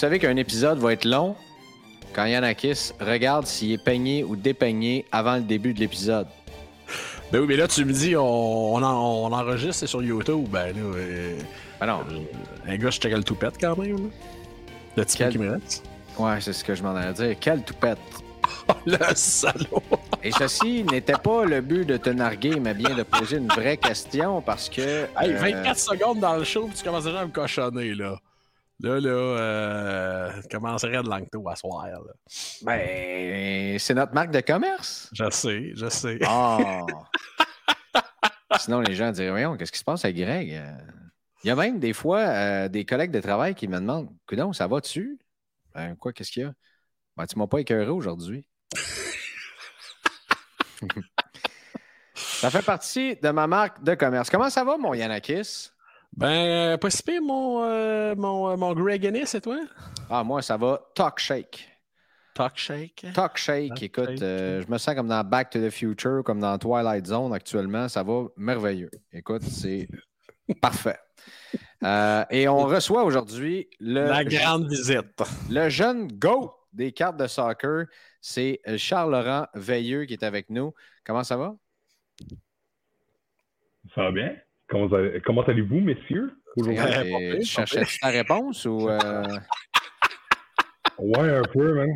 Savez qu'un épisode va être long quand Yanakis regarde s'il est peigné ou dépeigné avant le début de l'épisode. Ben oui, mais là, tu me dis, on, on, en- on enregistre sur YouTube. Ben là, euh, Ben non. un gars, je check le toupette quand même. Là. Le petit Quel- qui me reste. Ouais, c'est ce que je m'en allais dire. Quelle toupette? Oh, le salaud! Et ceci n'était pas le but de te narguer, mais bien de poser une vraie question parce que. Hey, euh, 24 secondes dans le show, puis tu commences déjà à me cochonner, là. Là, là, euh, tu commencerais de langto à soir, là. Ben, c'est notre marque de commerce. Je sais, je sais. Ah! Sinon, les gens diraient, voyons, qu'est-ce qui se passe avec Greg? Il y a même des fois euh, des collègues de travail qui me demandent, Coudon, ça va-tu? Ben, quoi, qu'est-ce qu'il y a? Ben, tu m'as pas écœuré aujourd'hui. ça fait partie de ma marque de commerce. Comment ça va, mon Yanakis? Ben, pas si pire, mon, euh, mon, euh, mon Greg Ennis, et toi? Ah, moi, ça va talk shake. Talk Shake? Talk shake, Talk écoute, shake. euh, je me sens comme dans Back to the Future, comme dans Twilight Zone actuellement. Ça va merveilleux. Écoute, c'est parfait. Euh, et on reçoit aujourd'hui le, La grande visite. le jeune GO des cartes de soccer. C'est Charles-Laurent Veilleux qui est avec nous. Comment ça va? Ça va bien? Comment, allez- comment allez-vous, messieurs? Aujourd'hui? Tu cherchais ta réponse ou. euh, Ouais, un peu, man.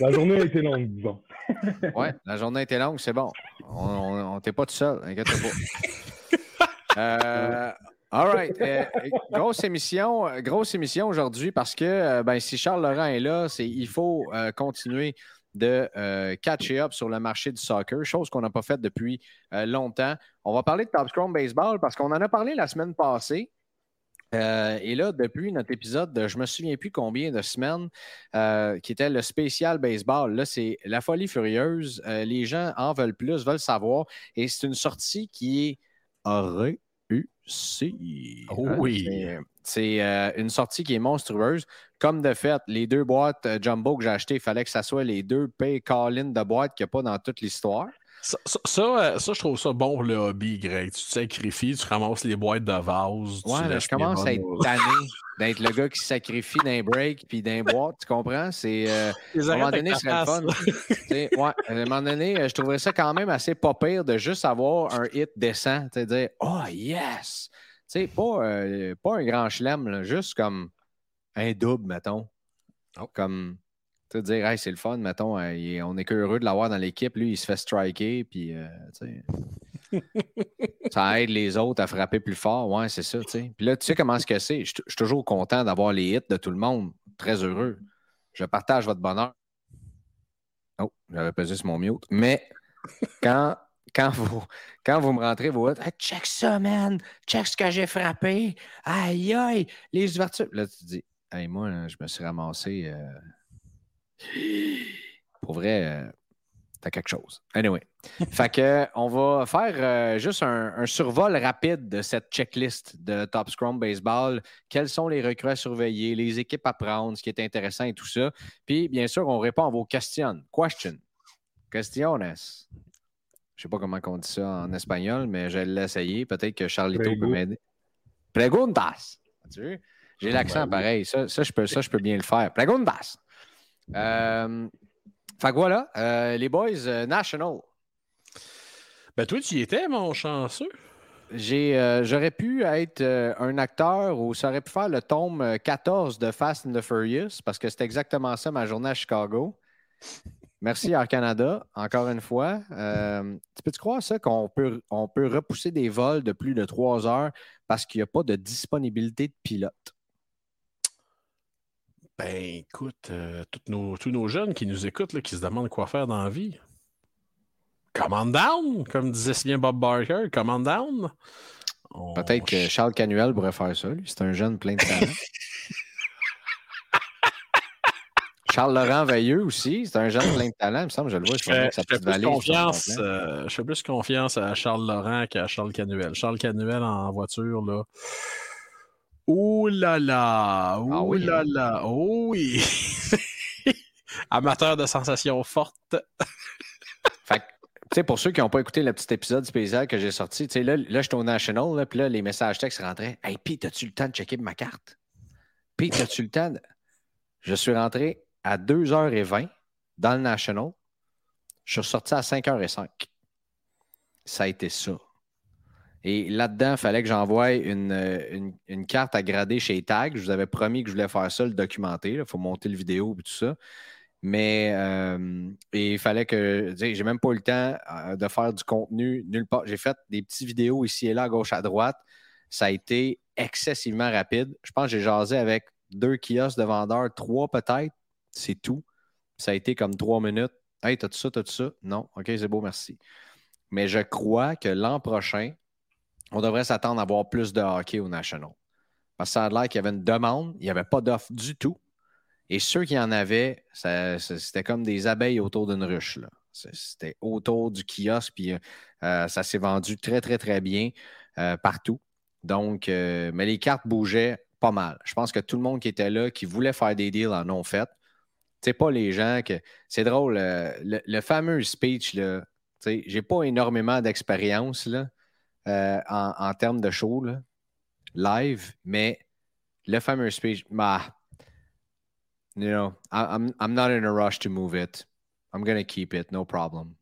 La journée a été longue, disons. Ouais, la journée était longue, c'est bon. On, on, t'est pas tout seul, inquiète pas. Euh, all right. Euh, grosse émission, grosse émission aujourd'hui parce que ben, si Charles Laurent est là, c'est il faut continuer de euh, catcher up sur le marché du soccer, chose qu'on n'a pas faite depuis euh, longtemps. On va parler de Top Scrum Baseball parce qu'on en a parlé la semaine passée. Euh, et là, depuis notre épisode de je me souviens plus combien de semaines, euh, qui était le spécial baseball, là, c'est la folie furieuse. Euh, les gens en veulent plus, veulent savoir. Et c'est une sortie qui est réussie. Oh Hein, oui. C'est- euh, une sortie qui est monstrueuse. Comme de fait, les deux boîtes euh, jumbo que j'ai achetées, il fallait que ça soit les deux pay call-in de boîtes qu'il n'y a pas dans toute l'histoire. Ça, ça, ça, euh, ça, je trouve ça bon pour le hobby, Greg. Tu te sacrifies, tu ramasses les boîtes de vase. tu Ouais, mais je commence à être tanné d'être le gars qui sacrifie d'un break puis d'un boîte, tu comprends? C'est euh, à un moment donné, ce serait le fun. face. Tu sais, ouais, à un moment donné, je trouverais ça quand même assez pas pire de juste avoir un hit décent. Tu sais, dire Oh yes! Tu sais, pas, euh, pas un grand chelem, là, juste comme un double, mettons. Oh. Comme, tu sais, dire, hey, c'est le fun, mettons, euh, est- on est que heureux de l'avoir dans l'équipe. Lui, il se fait striker, puis, euh, ça aide les autres à frapper plus fort. Ouais, c'est ça, tu sais. Puis là, tu sais comment ce que c'est? Je je suis toujours content d'avoir les hits de tout le monde. Très heureux. Je partage votre bonheur. Oh, j'avais pesé sur mon mute. Mais quand, quand, vous, quand vous me rentrez vos hits, Hey, check ça, man! Check ce que j'ai frappé! Aïe, aïe! Les ouvertures. Là, tu te dis, hey, moi, là, je me suis ramassé. euh, Pour vrai, euh, t'as quelque chose. Anyway. fait que, on va faire euh, juste un, un survol rapide de cette checklist de Top Scrum Baseball. Quels sont les recrues à surveiller, les équipes à prendre, ce qui est intéressant et tout ça. Puis, bien sûr, on répond à vos questions. Question. Questiones. Je sais pas comment on dit ça en espagnol, mais je vais l'essayer. Peut-être que Charlito peut m'aider. Preguntas. As-tu vu? J'ai l'accent Ben pareil. Ça, ça, je peux, ça, je peux bien le faire. Preguntas. Euh, fait que voilà, euh, les boys, euh, National. Ben, toi, tu y étais, mon chanceux. J'ai, euh, j'aurais pu être euh, un acteur ou ça aurait pu faire le tome euh, 14 de Fast and the Furious parce que c'était exactement ça ma journée à Chicago. Merci Air Canada, encore une fois. Euh, tu peux-tu croire ça qu'on peut, on peut repousser des vols de plus de trois heures parce qu'il n'y a pas de disponibilité de pilote? Ben, écoute, euh, tous, nos, tous nos jeunes qui nous écoutent, là, qui se demandent quoi faire dans la vie. Command down, comme disait si bien Bob Barker, command down. On- Peut-être que Charles Canuel pourrait faire ça, lui. C'est un jeune plein de talent. Charles Laurent Veilleux aussi, c'est un jeune plein de talent. Il me semble, je le vois, je fais, je plus confiance, euh, je fais plus confiance à Charles Laurent qu'à Charles Canuel. Charles Canuel en voiture, là. Oh là là! Oh Ah oui, là hein? là! Oh oui! Amateur de sensations fortes. Fait que, tu sais, pour ceux qui n'ont pas écouté le petit épisode spécial que j'ai sorti, tu sais, là, là, j'étais au National, là, puis là, les messages textes rentraient. Hey, Pete, as-tu le temps de checker ma carte? Pete, as-tu le temps? de- Je suis rentré à 2h20 dans le National. Je suis ressorti à 5h05. Ça a été ça. Et là-dedans, il fallait que j'envoie une, une- carte à grader chez Tag. Je vous avais promis que je voulais faire ça, le documenter. Il faut monter le vidéo et tout ça. Mais euh, il fallait que. J'ai même pas eu le temps euh, de faire du contenu nulle part. J'ai fait des petites vidéos ici et là, à gauche, à droite. Ça a été excessivement rapide. Je pense que j'ai jasé avec deux kiosques de vendeurs, trois peut-être. C'est tout. Ça a été comme trois minutes. Hey, t'as-tu ça, t'as-tu ça? Non. OK, c'est beau, merci. Mais je crois que l'an prochain, on devrait s'attendre à avoir plus de hockey au National. Parce que ça a l'air qu'il y avait une demande, il n'y avait pas d'offre du tout. Et ceux qui en avaient, c'était comme des abeilles autour d'une ruche. C'était autour du kiosque, puis euh, ça s'est vendu très, très, très bien euh, partout. Donc, euh, mais les cartes bougeaient pas mal. Je pense que tout le monde qui était là, qui voulait faire des deals, en ont fait. C'est pas les gens que. C'est drôle, euh, le, fameux speech, là, tu sais, j'ai pas énormément d'expérience euh, en, termes de show live, mais le fameux speech, bah, you know, I'm, I'm not in a rush to move it. I'm gonna keep it, no problem.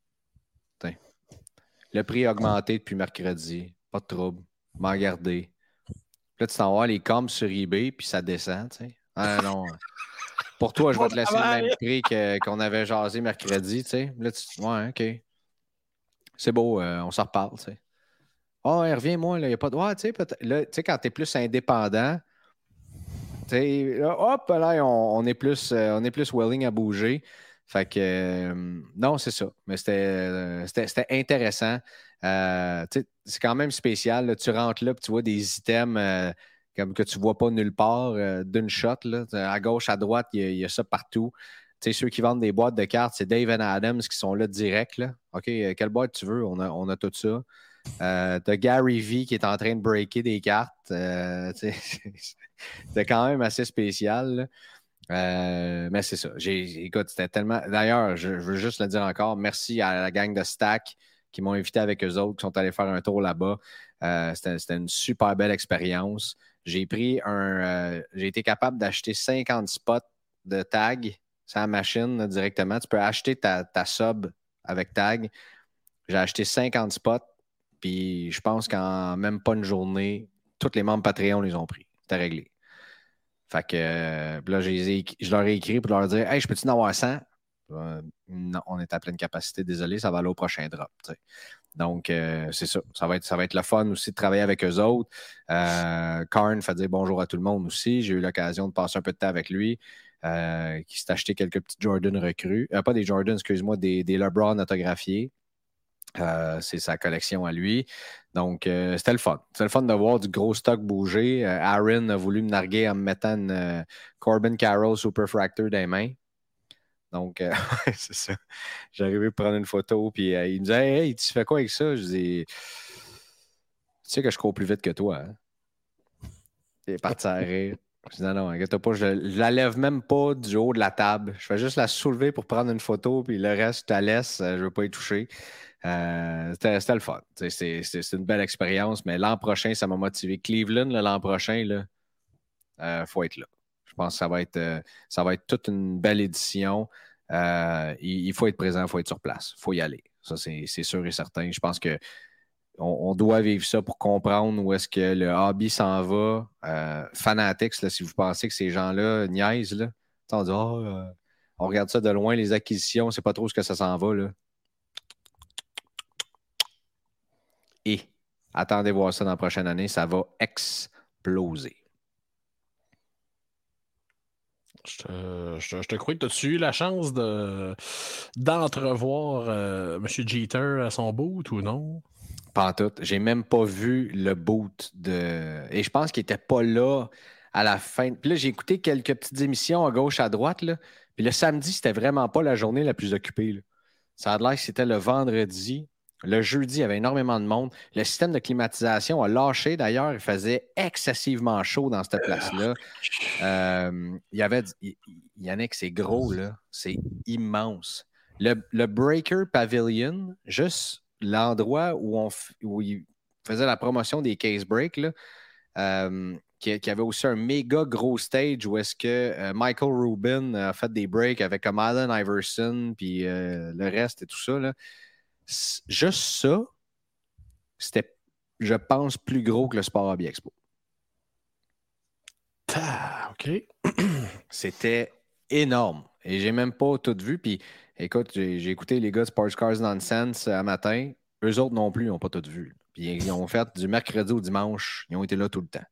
Le prix a augmenté depuis mercredi. Pas de trouble. M'en garder. Là, tu t'en vas les coms sur eBay, puis ça descend, tu sais. Ah non. Pour toi, je vais te laisser le même prix que- qu'on avait jasé mercredi, tu sais. Là, tu... Ouais, OK. C'est beau, euh, on s'en reparle, tu sais. Oh, ouais, reviens-moi, là, il n'y a pas de. Ouais, tu sais, là, tu sais, quand tu es plus indépendant, tu sais, là, hop, là, on, on est plus, euh, on est plus willing à bouger. Fait que, euh, non, c'est ça. Mais c'était, c'était, c'était intéressant. C'est quand même spécial. là. Tu rentres là, puis tu vois des items comme que tu vois pas nulle part euh, d'une shot. Là. À gauche, à droite, il y, a- ça partout. Tu sais, ceux qui vendent des boîtes de cartes, c'est Dave and Adams qui sont là direct. Là. OK, euh, quelle boîte tu veux? On a, on a tout ça. Euh, T'as Gary V qui est en train de breaker des cartes. Euh, C'était quand même assez spécial. Euh, mais c'est ça. Écoute, c'était tellement. D'ailleurs, je, je veux juste le dire encore. Merci à la gang de Stack qui m'ont invité avec eux autres, qui sont allés faire un tour là-bas. C'était une super belle expérience. J'ai pris un. euh, j'ai été capable d'acheter 50 spots de tag sur la machine directement. Tu peux acheter ta, ta sub avec tag. J'ai acheté 50 spots, puis je pense qu'en même pas une journée, tous les membres Patreon les ont pris. C'était réglé. Fait que euh, là, je, leur ai écrit pour leur dire Hey, je peux-tu en avoir 100 Euh, Non, on est à pleine capacité. Désolé, ça va aller au prochain drop. Donc, euh, c'est ça. Ça va, être, ça va être le fun aussi de travailler avec eux autres. Euh, Karn fait dire bonjour à tout le monde aussi. J'ai eu l'occasion de passer un peu de temps avec lui. euh, qui s'est acheté quelques petits Jordan recrues. Pas des Jordan, excuse-moi, des, des LeBron autographiés. C'est sa collection à lui. Donc, c'était le fun. C'était le fun de voir du gros stock bouger. Aaron a voulu me narguer en me mettant une Corbin Carroll Super Fractor dans les mains. Donc, euh, c'est ça. Arrivé pour prendre une photo, puis euh, il me disait Hey, tu fais quoi avec ça? Je dis Tu sais que je cours plus vite que toi. Hein? Il est parti à rire. Je dis non, non, inquiète pas, je, je la lève même pas du haut de la table. Je fais juste la soulever pour prendre une photo, puis le reste, je te laisse, euh, je veux pas y toucher. Euh, c'était, le fun. C'est, une belle expérience, mais l'an prochain, ça m'a motivé. Cleveland, l'an prochain, il faut être là. Je pense que ça va être, euh, ça va être toute une belle édition. Euh, il, faut être présent, il faut être sur place, il faut y aller. Ça, c'est sûr et certain. Je pense que on, doit vivre ça pour comprendre où est-ce que le hobby s'en va. Euh, Fanatics, là, si vous pensez que ces gens-là niaisent, là, on dit Ah, on regarde ça de loin, les acquisitions, c'est pas trop ce que ça s'en va. Là. Et attendez voir ça dans la prochaine année, ça va exploser. Je te, je je te crois que tu eu la chance de, d'entrevoir euh, M. Jeter à son boot ou non? Pas tout. J'ai même pas vu le boot de. Et je pense qu'il était pas là à la fin. Puis là, j'ai écouté quelques petites émissions à gauche, à droite. Là. Puis le samedi, c'était vraiment pas la journée la plus occupée. Ça a l'air que c'était le vendredi. Le jeudi, il y avait énormément de monde. Le système de climatisation a lâché. D'ailleurs, il faisait excessivement chaud dans cette place-là. Euh, il y avait. il- Yannick, c'est gros, là. C'est immense. Le, le Breaker Pavilion, juste l'endroit où, on où il faisait la promotion des case breaks, là, euh, qui, qui avait aussi un méga gros stage où est-ce que euh, Michael Rubin a fait des breaks avec comme Allen Iverson, puis le reste et tout ça. là. Juste ça, c'était, je pense, plus gros que le Sport Hobby Expo. Ah, OK. C'était énorme. Et j'ai même pas tout vu. Puis écoute, j'ai écouté les gars de Sports Cars Nonsense un matin. Eux autres non plus, ils n'ont pas tout vu. Puis ils ont fait du mercredi au dimanche. Ils ont été là tout le temps.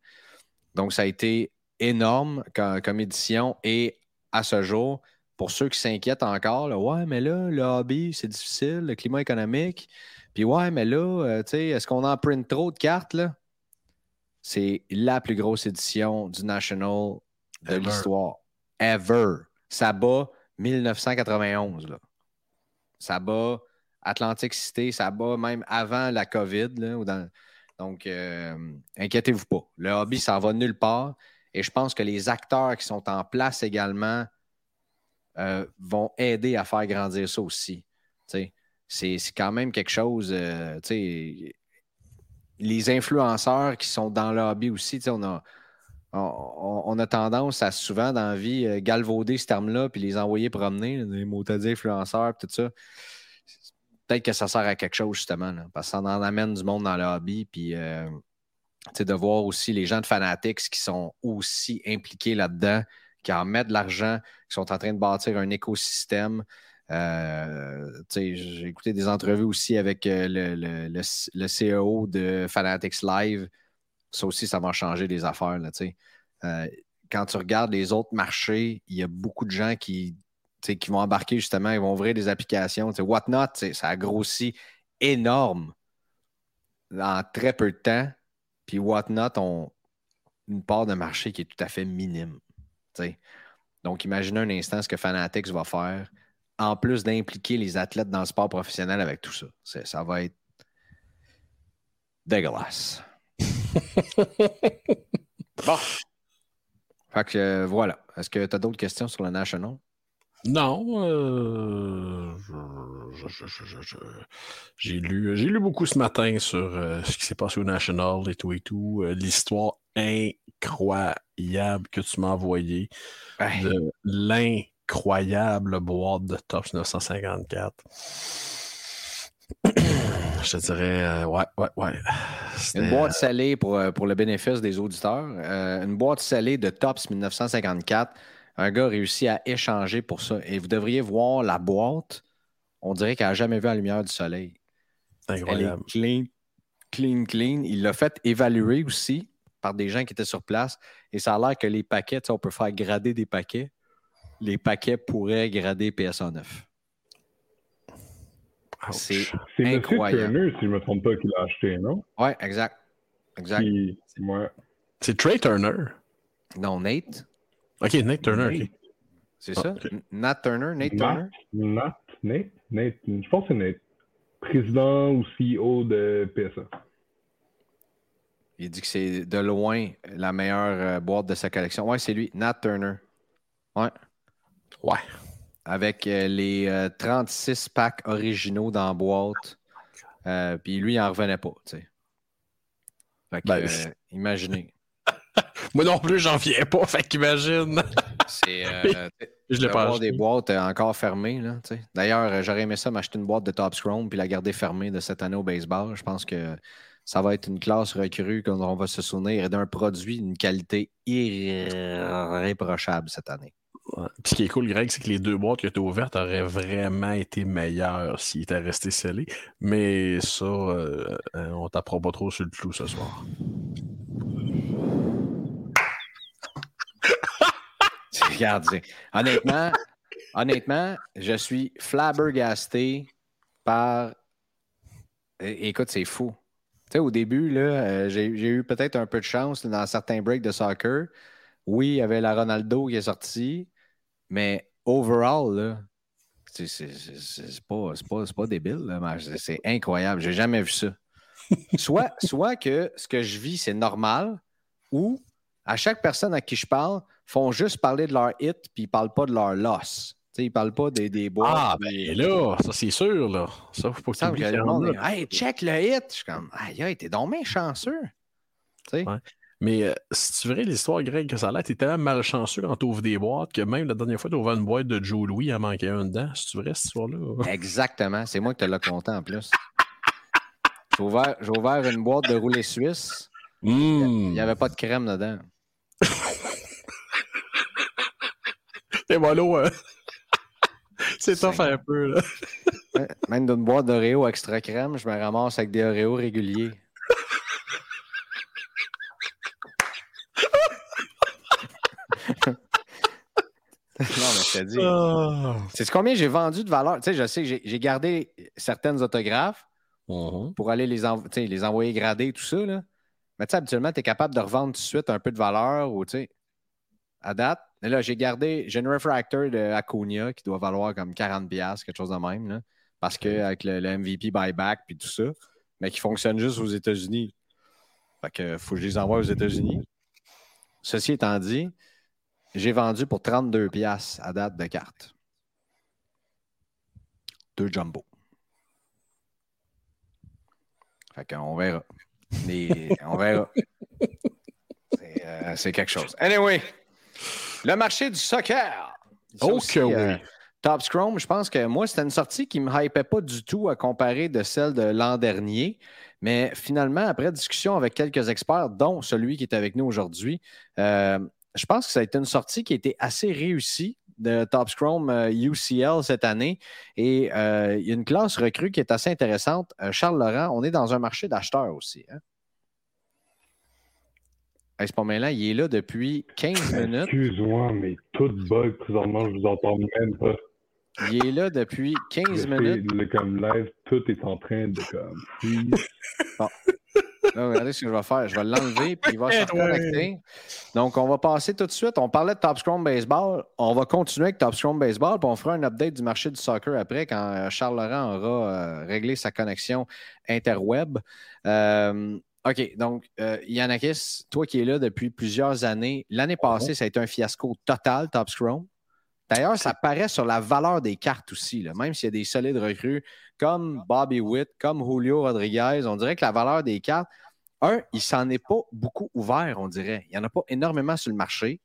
Donc ça a été énorme comme, comme édition. Et à ce jour, pour ceux qui s'inquiètent encore, là, ouais, mais là, le hobby, c'est difficile, le climat économique. Puis ouais, mais là, euh, tu sais, est-ce qu'on en print trop de cartes, là? C'est la plus grosse édition du National de l'histoire. Ever. Ça bat 1991. Là. Ça bat Atlantic City, ça bat même avant la COVID. là, ou dans- Donc, euh, inquiétez-vous pas. Le hobby, ça va nulle part. Et je pense que les acteurs qui sont en place également euh, vont aider à faire grandir ça aussi. C'est quand même quelque chose. euh, les influenceurs qui sont dans le hobby aussi, on a, on, a tendance à souvent dans la vie euh, galvauder ce terme-là puis les envoyer promener, là, des mots influenceurs, tout ça. Peut-être que ça sert à quelque chose, justement, parce que ça en amène du monde dans le hobby, puis de voir aussi les gens de Fanatics qui sont aussi impliqués là-dedans, qui en mettent de l'argent, qui sont en train de bâtir un écosystème. Euh, J'ai écouté des entrevues aussi avec euh, le, le- le- CEO de Fanatics Live. Ça aussi, ça va changer des affaires. Là. Euh, quand tu regardes les autres marchés, il y a beaucoup de gens qui, qui vont embarquer justement, ils vont ouvrir des applications. Whatnot, ça a grossi énorme en très peu de temps. Puis Whatnot ont une part de marché qui est tout à fait minime. Donc, imaginez un instant ce que Fanatics va faire, en plus d'impliquer les athlètes dans le sport professionnel avec tout ça. Ça va être dégueulasse. bon. Fait que euh, voilà. Est-ce que tu as d'autres questions sur le National? Non, euh, j'ai lu, beaucoup ce matin sur euh, ce qui s'est passé au National et tout et tout, l'histoire incroyable que tu m'as de l'incroyable boîte de Tops 954. Je te dirais, euh, ouais, ouais, ouais. Une boîte salée pour, euh, pour le bénéfice des auditeurs. Euh, une boîte salée de Tops 1954. Un gars a réussi à échanger pour ça. Et vous devriez voir la boîte. On dirait qu'elle n'a jamais vu la lumière du soleil. Elle incroyable. est clean, clean, clean. Il l'a fait évaluer aussi par des gens qui étaient sur place. Et ça a l'air que les paquets, on peut faire grader des paquets. Les paquets pourraient grader PSA 9. Ouch. C'est. Incroyable. Turner, si je ne me trompe pas, qui l'a acheté, non? Oui, exact. Exact. Qui- ouais. C'est Trey Turner. Non, Nate, Ok, Nick Turner. ok. c'est Ah, ça? ok. N- Nat Turner, Nate Nat, Turner? Nat, Nate, Nate, je pense que c'est Nate. Président ou CEO de PSA. Il dit que c'est de loin la meilleure euh, boîte de sa collection. Oui, c'est lui, Nat Turner. Ouais. Ouais. Avec euh, les euh, 36 packs originaux dans la boîte. Euh, Puis lui, il n'en revenait pas, tu sais. Fait que, Ben, euh, imaginez. Moi non plus, j'en viens pas, fait qu'imagine. C'est. Euh, Je l'ai pas acheté. des boîtes euh, encore fermées. là, tu sais. D'ailleurs, euh, j'aurais aimé ça m'acheter une boîte de Top Chrome puis la garder fermée de cette année au baseball. Je pense que ça va être une classe recrue qu'on on va se souvenir et d'un produit d'une qualité irréprochable cette année. Ouais. Puis ce qui est cool, Greg, c'est que les deux boîtes qui étaient ouvertes auraient vraiment été meilleures s'ils étaient restés scellés. Mais ça, euh, euh, on tapera pas trop sur le clou ce soir. Regarde, honnêtement, honnêtement, je suis flabbergasté par. É- Écoute, c'est fou. Sais, au début, là, euh, j'ai eu peut-être un peu de chance dans certains breaks de soccer. Oui, il y avait la Ronaldo qui est sortie, mais overall, là, c'est pas, c'est pas, c'est pas débile. C'est incroyable. J'ai jamais vu ça. Soit, soit que ce que je vis, c'est normal, ou à chaque personne à qui je parle, font juste parler de leur hit, puis ils parlent pas de leur loss. Tu sais, ils parlent pas des, des boîtes. Ah, puis- ben là, ça c'est sûr, là. Ça, faut pas il que le monde est, Hey, check le hit! Je suis comme, aïe, t'es donc bien chanceux. Ouais. Mais euh, si tu verrais l'histoire, Greg, que ça a l'air, t'es tellement malchanceux quand tu ouvres des boîtes que même la dernière fois, tu ouvert une boîte de Joe Louis, il en manquait un dedans. Si tu verrais cette histoire-là? Exactement. C'est moi qui te l'ai compté en plus. J'ai ouvert, une boîte de roulé suisse. Il Hum. n'y avait pas de crème dedans. Et voilà, ouais. C'est tough un peu, là. Même d'une boîte d'Oreo extra crème, je me ramasse avec des Oreos réguliers. non, mais je te dis. Ah. C'est combien j'ai vendu de valeur? Tu sais, je sais que j'ai- gardé certaines autographes Mhm. pour aller les, env- tu sais, les envoyer gradés, tout ça. Là. Mais tu sais, habituellement, tu es capable de revendre tout de suite un peu de valeur ou, tu sais, à date. Mais là, j'ai gardé, j'ai une refractor de Acuna qui doit valoir comme 40$, quelque chose de même, là, parce que avec le, le MVP buyback puis tout ça, mais qui fonctionne juste aux États-Unis. Fait que faut que je les envoie aux États-Unis. Ceci étant dit, j'ai vendu pour 32$ à date de carte. Deux jumbo. Fait qu'on verra. Les- on verra. C'est euh, c'est quelque chose. Anyway, le marché du soccer. Oh aussi, que oui. euh, Top Scrum, je pense que moi, c'était une sortie qui ne me hypait pas du tout à comparer de celle de l'an dernier. Mais finalement, après discussion avec quelques experts, dont celui qui est avec nous aujourd'hui, euh, je pense que ça a été une sortie qui a été assez réussie de Top Scrum euh, UCL cette année. Et euh, il y a une classe recrue qui est assez intéressante. Euh, Charles Laurent, on est dans un marché d'acheteurs aussi. Hein? Hey, c'est pas là, il est là depuis 15 minutes. Excuse-moi, mais tout bug présentement, je vous entends même pas. Il est là depuis 15 Le, minutes. le- comme live, tout est en train de comme. Là, regardez ce que je vais faire. Je vais l'enlever puis il va se reconnecter. Donc, on va passer tout de suite. On parlait de Top Scrum Baseball. On va continuer avec Top Scrum Baseball puis on fera un update du marché du soccer après quand euh, Charles Laurent aura euh, réglé sa connexion interweb. Euh, OK, donc, euh, Yannakis, toi qui es là depuis plusieurs années, l'année passée, ça a été un fiasco total, Top Scrum. D'ailleurs, ça paraît sur la valeur des cartes aussi, là. même s'il y a des solides recrues comme Bobby Witt, comme Julio Rodriguez. On dirait que la valeur des cartes, un, il s'en est pas beaucoup ouvert, on dirait. Il n'y en a pas énormément sur le marché.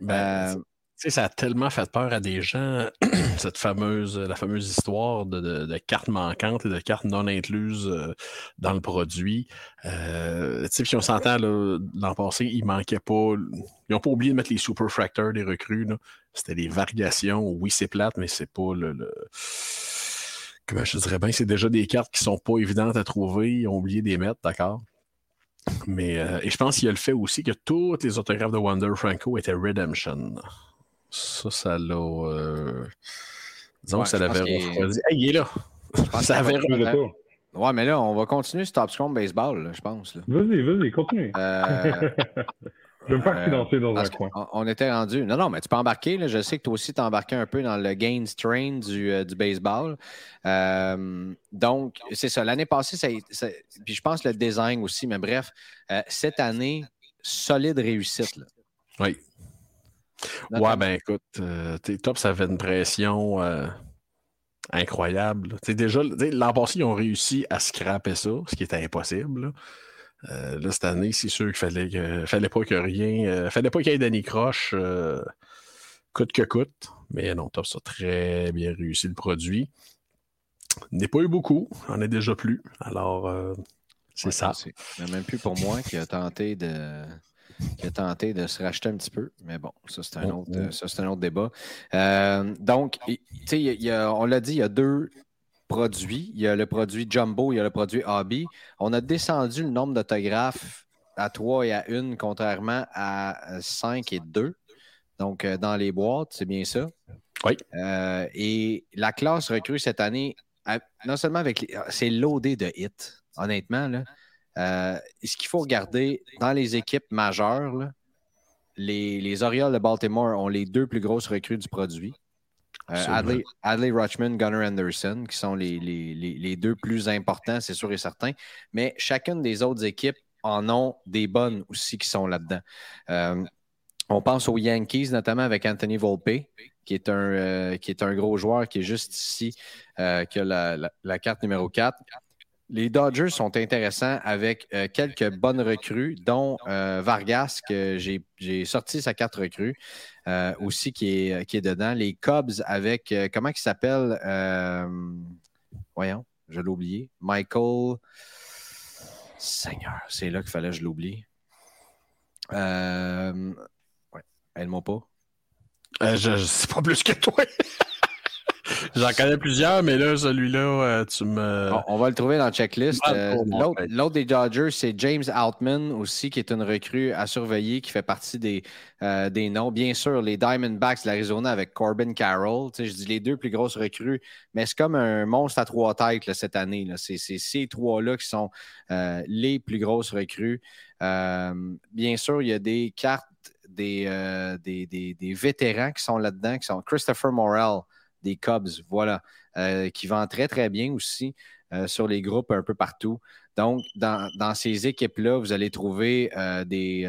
Ben, Euh, sais, ça a tellement fait peur à des gens, cette fameuse, la fameuse histoire de, cartes manquantes et de cartes non incluses euh, dans le produit. Euh, puis on s'entend, l'an passé, il manquait pas. Ils n'ont pas oublié de mettre les super fractors des recrues. C'était des variations. Oui, c'est plate, mais c'est pas le. le- je dirais bien, c'est déjà des cartes qui sont pas évidentes à trouver. Ils ont oublié de les mettre, d'accord? Mais euh, et je pense qu'il y a le fait aussi que toutes les autographes de Wonder Franco étaient Redemption. Ça, ça l'a. euh, Disons Ouais, que ça l'avait refroidi. Hey, il est là! pense ça avait pas. ouais, mais là, on va continuer sur Top Scrum Baseball, là, je pense. là. Vas-y, vas-y, continue. Euh, je vais me faire euh, financer dans un coin. on était rendu. Non, non, mais tu peux embarquer. là. Je sais que toi aussi, tu as embarqué un peu dans le Gains Train du, euh, du baseball. Euh, donc, c'est ça. L'année passée, ça, puis je pense le design aussi, mais bref, euh, cette année, solide réussite. là. Oui. Ouais, ben écoute, euh, top, ça avait une pression euh, incroyable. là. Tu sais, déjà, l'an passé, ils ont réussi à scraper ça, ce qui était impossible. là. Euh, là, cette année, c'est sûr qu'il fallait, que, fallait pas que rien. Euh, fallait pas qu'il y ait Danny Croche coûte que coûte. Mais non, top, ça très bien réussi le produit. N'est pas eu beaucoup, en est déjà plus. Alors, c'est ça. Il n'y a même plus pour moi qui a tenté de qui a tenté de se racheter un petit peu. Mais bon, ça, c'est un, autre, oh. un autre débat. donc, y a, on l'a dit, il y a deux produits. Il y a le produit Jumbo, il y a le produit Hobby. On a descendu le nombre d'autographes à 3 et à 1, contrairement à 5 et 2. Donc, euh, dans les boîtes, c'est bien ça. Oui. Euh, et la classe recrue cette année, non seulement avec les. C'est loadé de hits, honnêtement. Là. Euh, ce qu'il faut regarder dans les équipes majeures, les, les Orioles de Baltimore ont les deux plus grosses recrues du produit. Euh, Adley, Adley, Rutschman, Gunnar Anderson, qui sont les, deux plus importants, c'est sûr et certain. Mais chacune des autres équipes en ont des bonnes aussi qui sont là-dedans. Euh, on pense aux Yankees, notamment avec Anthony Volpe, qui est un, euh, qui est un gros joueur qui est juste ici, qui a la, la, carte numéro 4. Les Dodgers sont intéressants avec euh, quelques bonnes recrues, dont euh, Vargas, que j'ai sorti sa carte recrue, euh, aussi qui est, qui est dedans. Les Cubs avec, comment il s'appelle Voyons, je l'ai oublié. Michael. Seigneur, c'est là qu'il fallait que je l'oublie. ouais, aide-moi pas. je ne sais pas plus que toi. J'en connais plusieurs, mais là, celui-là, euh, tu me. On, va le trouver dans la checklist. Euh, l'autre des Dodgers, c'est James Altman aussi, qui est une recrue à surveiller, qui fait partie des, euh, des noms. Bien sûr, les Diamondbacks de l'Arizona avec Corbin Carroll. je dis les deux plus grosses recrues, mais c'est comme un monstre à trois têtes cette année. C'est ces trois-là qui sont les plus grosses recrues. bien sûr, il y a des cartes des, des, des, des vétérans qui sont là-dedans, qui sont Christopher Morel des Cubs, voilà, euh, qui vend très, très bien aussi euh, sur les groupes un peu partout. Donc, dans, ces équipes-là, vous allez trouver euh, des,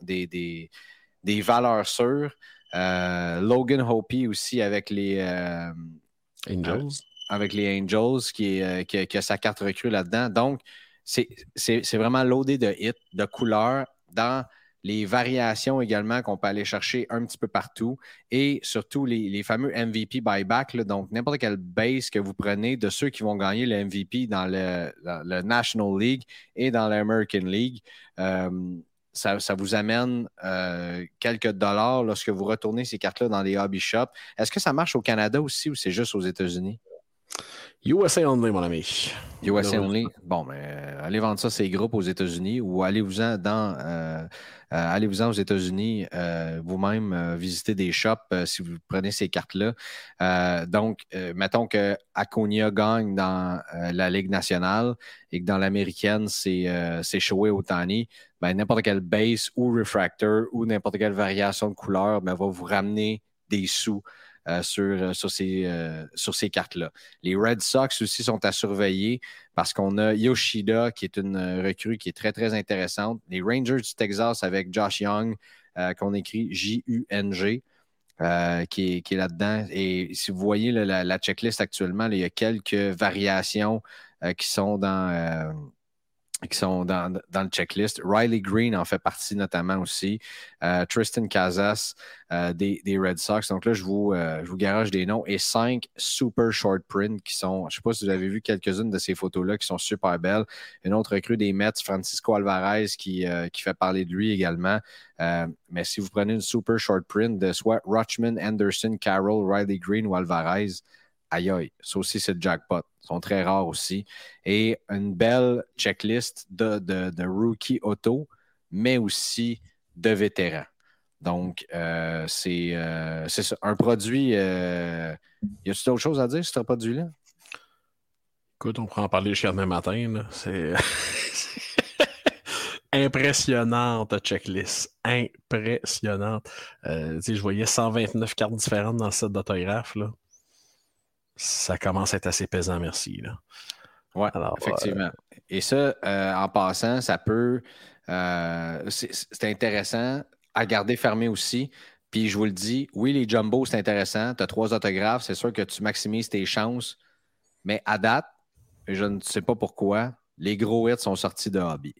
des, des, valeurs sûres. Logan Hopi aussi avec les Angels. avec les Angels qui, qui, a sa carte recrue là-dedans. Donc, c'est vraiment loadé de hits, de couleurs dans les variations également qu'on peut aller chercher un petit peu partout et surtout les, fameux MVP buyback. donc, n'importe quelle base que vous prenez de ceux qui vont gagner le MVP dans le, National League et dans l'American League. Euh, ça, vous amène euh, quelques dollars lorsque vous retournez ces cartes-là dans les hobby shops. Est-ce que ça marche au Canada aussi ou c'est juste aux États-Unis? USA only, mon ami. USA only. Bon, mais euh, allez vendre ça ces groupes aux États-Unis ou allez-vous-en dans euh, euh, allez-vous-en aux États-Unis vous-même visiter des shops si vous prenez ces cartes-là. donc, mettons que Aconia gagne dans la Ligue nationale et que dans l'américaine, c'est c'est Shoei Otani. Ben, n'importe quelle base ou refractor ou n'importe quelle variation de couleur ben, va vous ramener des sous euh, sur, euh, sur, ces, euh, sur ces cartes-là. Les Red Sox aussi sont à surveiller parce qu'on a Yoshida, qui est une recrue qui est très, très intéressante. Les Rangers du Texas avec Josh Young, qu'on écrit J-U-N-G. qui est, là-dedans. Et si vous voyez la, checklist actuellement, il y a quelques variations qui sont dans, qui sont dans, le checklist. Riley Green en fait partie notamment aussi. Euh, Tristan Casas euh, des, Red Sox. Donc là, je vous, euh, je vous garage des noms. Et cinq super short print qui sont, je ne sais pas si vous avez vu quelques-unes de ces photos-là qui sont super belles. Une autre recrue des Mets, Francisco Alvarez, qui, qui fait parler de lui également. mais si vous prenez une super short print de soit Rutschman, Anderson, Carroll, Riley Green ou Alvarez, aïe aïe, ça aussi c'est jackpot. Ils sont très rares aussi. Et une belle checklist de, de, rookie auto, mais aussi de vétérans. Donc, euh, euh, c'est ça. Un produit. Euh, y a-t-il d'autres choses à dire sur ce produit-là? Écoute, on pourra en parler jusqu'à demain matin. C'est. impressionnante checklist. Impressionnante. je voyais 129 cartes différentes dans le set d'autographe ça commence à être assez pesant, merci. Oui, effectivement. Euh, Et ça, euh, en passant, ça peut. Euh, c'est intéressant à garder fermé aussi. Puis je vous le dis, oui, les jumbo, c'est intéressant. Tu as trois autographes, c'est sûr que tu maximises tes chances. Mais à date, je ne sais pas pourquoi, les gros hits sont sortis de hobby.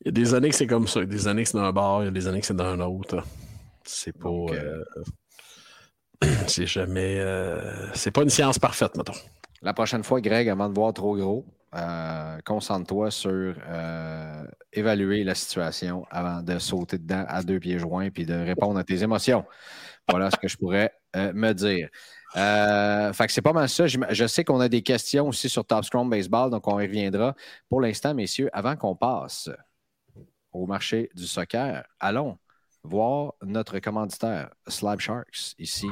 Il y a des années que c'est comme ça. Il y a des années que c'est d'un bord, il y a des années que c'est d'un autre. C'est pas. Donc, euh, c'est jamais. euh, c'est pas une science parfaite, mettons. La prochaine fois, Greg, avant de voir trop gros, euh, concentre-toi sur euh, évaluer la situation avant de sauter dedans à deux pieds joints puis de répondre à tes émotions. Voilà ce que je pourrais me dire. Euh, fait que c'est pas mal ça. Je, je sais qu'on a des questions aussi sur Top Scrum Baseball, donc on y reviendra. Pour l'instant, messieurs, avant qu'on passe au marché du soccer, allons voir notre commanditaire, Slab Sharks, ici.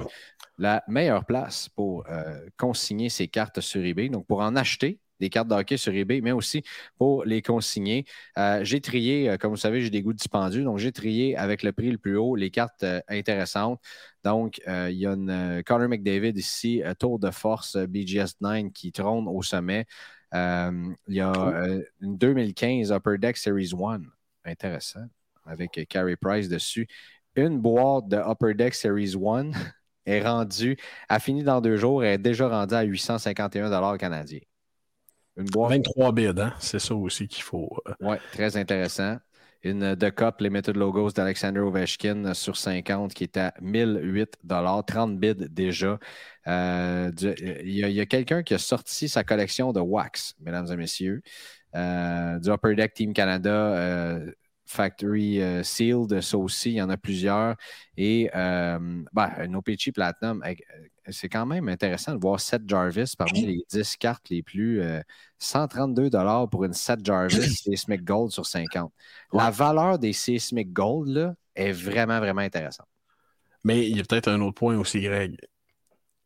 La meilleure place pour euh, consigner ses cartes sur eBay, donc pour en acheter des cartes de hockey sur eBay, mais aussi pour les consigner. Euh, j'ai trié, euh, comme vous savez, j'ai des goûts dispendus, donc j'ai trié avec le prix le plus haut les cartes euh, intéressantes. Donc, il y a une Connor McDavid ici, Tour de force euh, BGS 9 qui trône au sommet. Il y a une 2015 Upper Deck Series 1, intéressant, avec euh, Carey Price dessus. Une boîte de Upper Deck Series 1 est rendue, a fini dans deux jours, elle est déjà rendue à 851 canadiens. Une boîte 23 bids, hein? C'est ça aussi qu'il faut. euh, oui, très intéressant. Une euh, The Cup Limited Logos d'Alexander Ovechkin sur 50 qui est à 1008 30 bids déjà. Euh, Il y a, quelqu'un qui a sorti sa collection de wax, mesdames et messieurs. Euh, du Upper Deck Team Canada euh, Factory euh, Sealed, ça aussi, il y en a plusieurs. Et euh, ben, Platinum, euh, c'est quand même intéressant de voir Seth Jarvis parmi les 10 cartes les plus. euh, 132 pour une Seth Jarvis Seismic Gold sur 50. La valeur des Seismic Gold là, est vraiment, vraiment intéressante. Mais il y a peut-être un autre point aussi, Greg.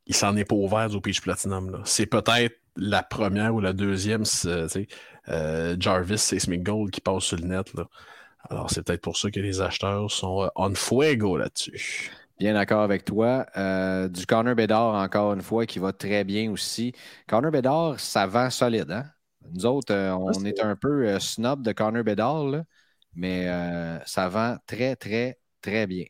Il s'en est pas ouvert au Peach Platinum. là. C'est peut-être la première ou la deuxième euh, Jarvis Seismic Gold qui passe sur le net. là. Alors, c'est peut-être pour ça que les acheteurs sont euh, on fuego là-dessus. Bien d'accord avec toi. Euh, du Connor Bedard, encore une fois, qui va très bien aussi. Connor Bedard, ça vend solide. Hein? Nous autres, euh, on est un peu euh, snob de Connor Bedard, là, mais euh, ça vend très, très, très bien.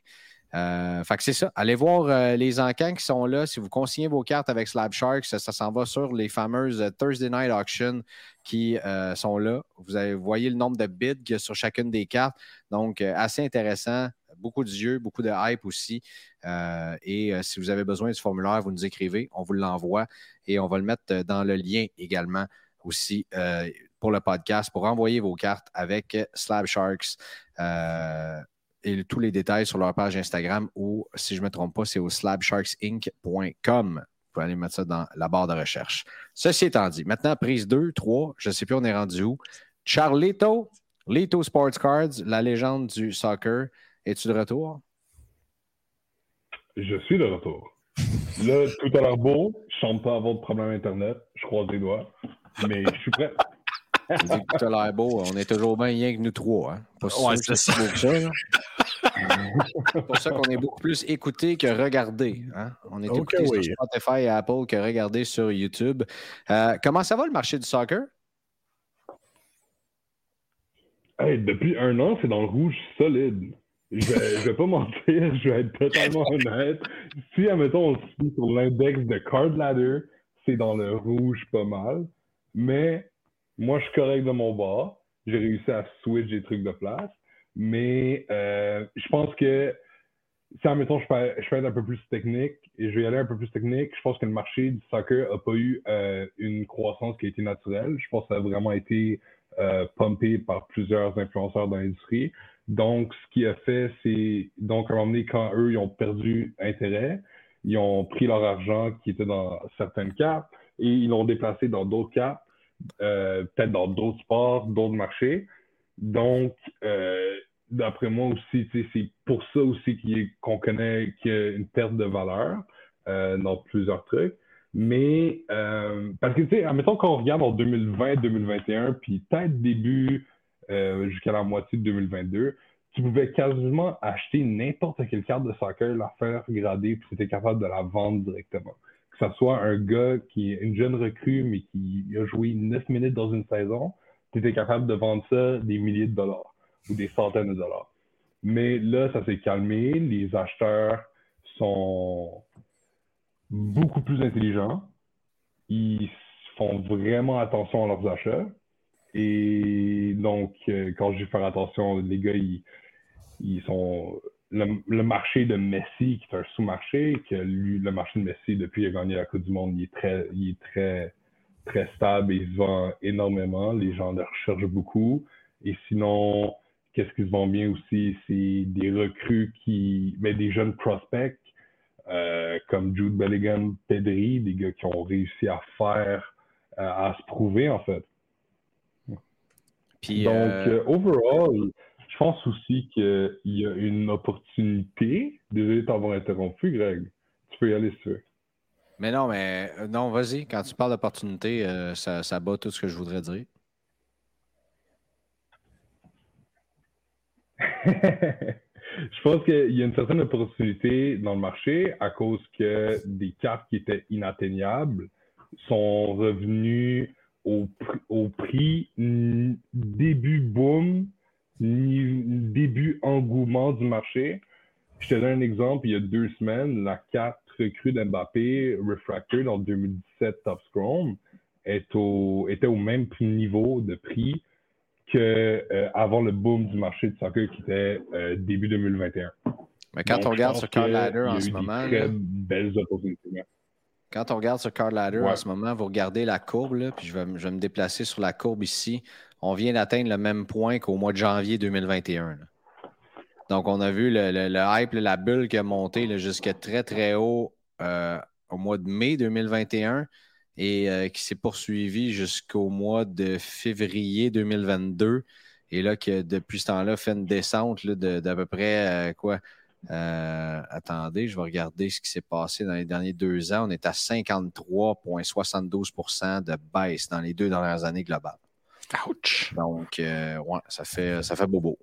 Euh, fait que c'est ça. Allez voir euh, les encans qui sont là. Si vous consignez vos cartes avec Slab Sharks, ça, s'en va sur les fameuses euh, Thursday Night Auction qui sont là. Vous, voyez le nombre de bids qu'il y sur chacune des cartes. Donc, assez intéressant. Beaucoup d'yeux, beaucoup de hype aussi. Et si vous avez besoin du formulaire, vous nous écrivez, on vous l'envoie et on va le mettre dans le lien également aussi pour le podcast pour envoyer vos cartes avec Slab Sharks. Et tous les détails sur leur page Instagram ou, si je ne me trompe pas, c'est au slabsharksinc.com. Vous pouvez aller mettre ça dans la barre de recherche. Ceci étant dit, maintenant, prise 2, 3, je ne sais plus, on est rendu où. Charlito, Lito Sports Cards, la légende du soccer. Es-tu de retour? Je suis de retour. Là, tout a l'air beau. Je semble pas avoir de problème Internet. Je croise les doigts. Mais je suis prêt. L'air beau. On est toujours bien rien que nous trois. Hein? Pas Ouais, c'est c'est si beau que ça. là. C'est pour ça qu'on est beaucoup plus écouté que regardé. Hein? On est Ok, écouté oui. sur Spotify et Apple que regardé sur YouTube. Euh, comment ça va le marché du soccer? Hey, depuis un an, c'est dans le rouge solide. Je vais, je vais pas mentir, je vais être totalement honnête. Si, admettons, on se sur l'index de Card Ladder, c'est dans le rouge pas mal. Mais moi, je suis correct de mon bord. J'ai réussi à switch des trucs de place. Mais euh, je pense que si, admettons, je fais, je fais être un peu plus technique et je vais y aller un peu plus technique, je pense que le marché du soccer n'a pas eu euh, une croissance qui a été naturelle. Je pense que ça a vraiment été euh, pumpé par plusieurs influenceurs dans l'industrie. Donc, ce qui a fait, c'est, donc, à un moment donné, quand eux, ils ont perdu intérêt, ils ont pris leur argent qui était dans certaines cartes et ils l'ont déplacé dans d'autres cartes, euh, peut-être dans d'autres sports, d'autres marchés. Donc, euh, d'après moi aussi, c'est pour ça aussi qu'on connaît qu'il y a une perte de valeur euh, dans plusieurs trucs. Mais, parce que, tu sais, admettons qu'on regarde en 2020-2021, puis peut-être début jusqu'à la moitié de 2022, tu pouvais quasiment acheter n'importe quelle carte de soccer, la faire grader, puis tu étais capable de la vendre directement. Que ce soit un gars qui est une jeune recrue, mais qui a joué 9 minutes dans une saison, tu étais capable de vendre ça des milliers de dollars ou des centaines de dollars. Mais là, ça s'est calmé. Les acheteurs sont beaucoup plus intelligents. Ils font vraiment attention à leurs achats. Et donc, euh, quand je vais faire attention, les gars, ils, ils sont. Le, le, marché de Messi, qui est un sous-marché, que lui, le marché de Messi, depuis qu'il a gagné la Coupe du Monde, il est très, il est très, très stable et il se vend énormément. Les gens le recherchent beaucoup. Et sinon, qu'est-ce qui se vend bien aussi, c'est des recrues qui, mais des jeunes prospects euh, comme Jude Bellingham, Pedri, des gars qui ont réussi à faire, euh, à se prouver en fait. Puis, Donc, euh overall, je pense aussi qu'il y a une opportunité. Désolé de t'avoir interrompu, Greg. Tu peux y aller si tu veux. Mais non, mais non, vas-y. Quand tu parles d'opportunité, ça, ça bat tout ce que je voudrais dire. je pense qu'il y a une certaine opportunité dans le marché à cause que des cartes qui étaient inatteignables sont revenues au, au prix début boom, début engouement du marché. Je te donne un exemple. Il y a deux semaines, la carte recrue d'Mbappé, Refractor, dans 2017 Top Scrum, est au, était au même niveau de prix qu'avant euh, le boom du marché de soccer qui était euh, début 2021. Mais quand on regarde sur Card Ladder en ce moment. Très belles opportunités. Quand on regarde sur Card Ladder en ce moment, vous regardez la courbe, là, puis je vais, je vais, me déplacer sur la courbe ici. On vient d'atteindre le même point qu'au mois de janvier 2021. Donc, on a vu le, le, hype, la bulle qui a monté jusqu'à très, très haut euh, au mois de mai 2021 et euh, qui s'est poursuivi jusqu'au mois de février 2022. Et là, que depuis ce temps-là, fait une descente d'à peu près euh, quoi? Attendez, je vais regarder ce qui s'est passé dans les derniers deux ans. On est à 53,72% de baisse dans les deux dernières années globales. Ouch! Donc, ouais, ça fait, ça fait bobo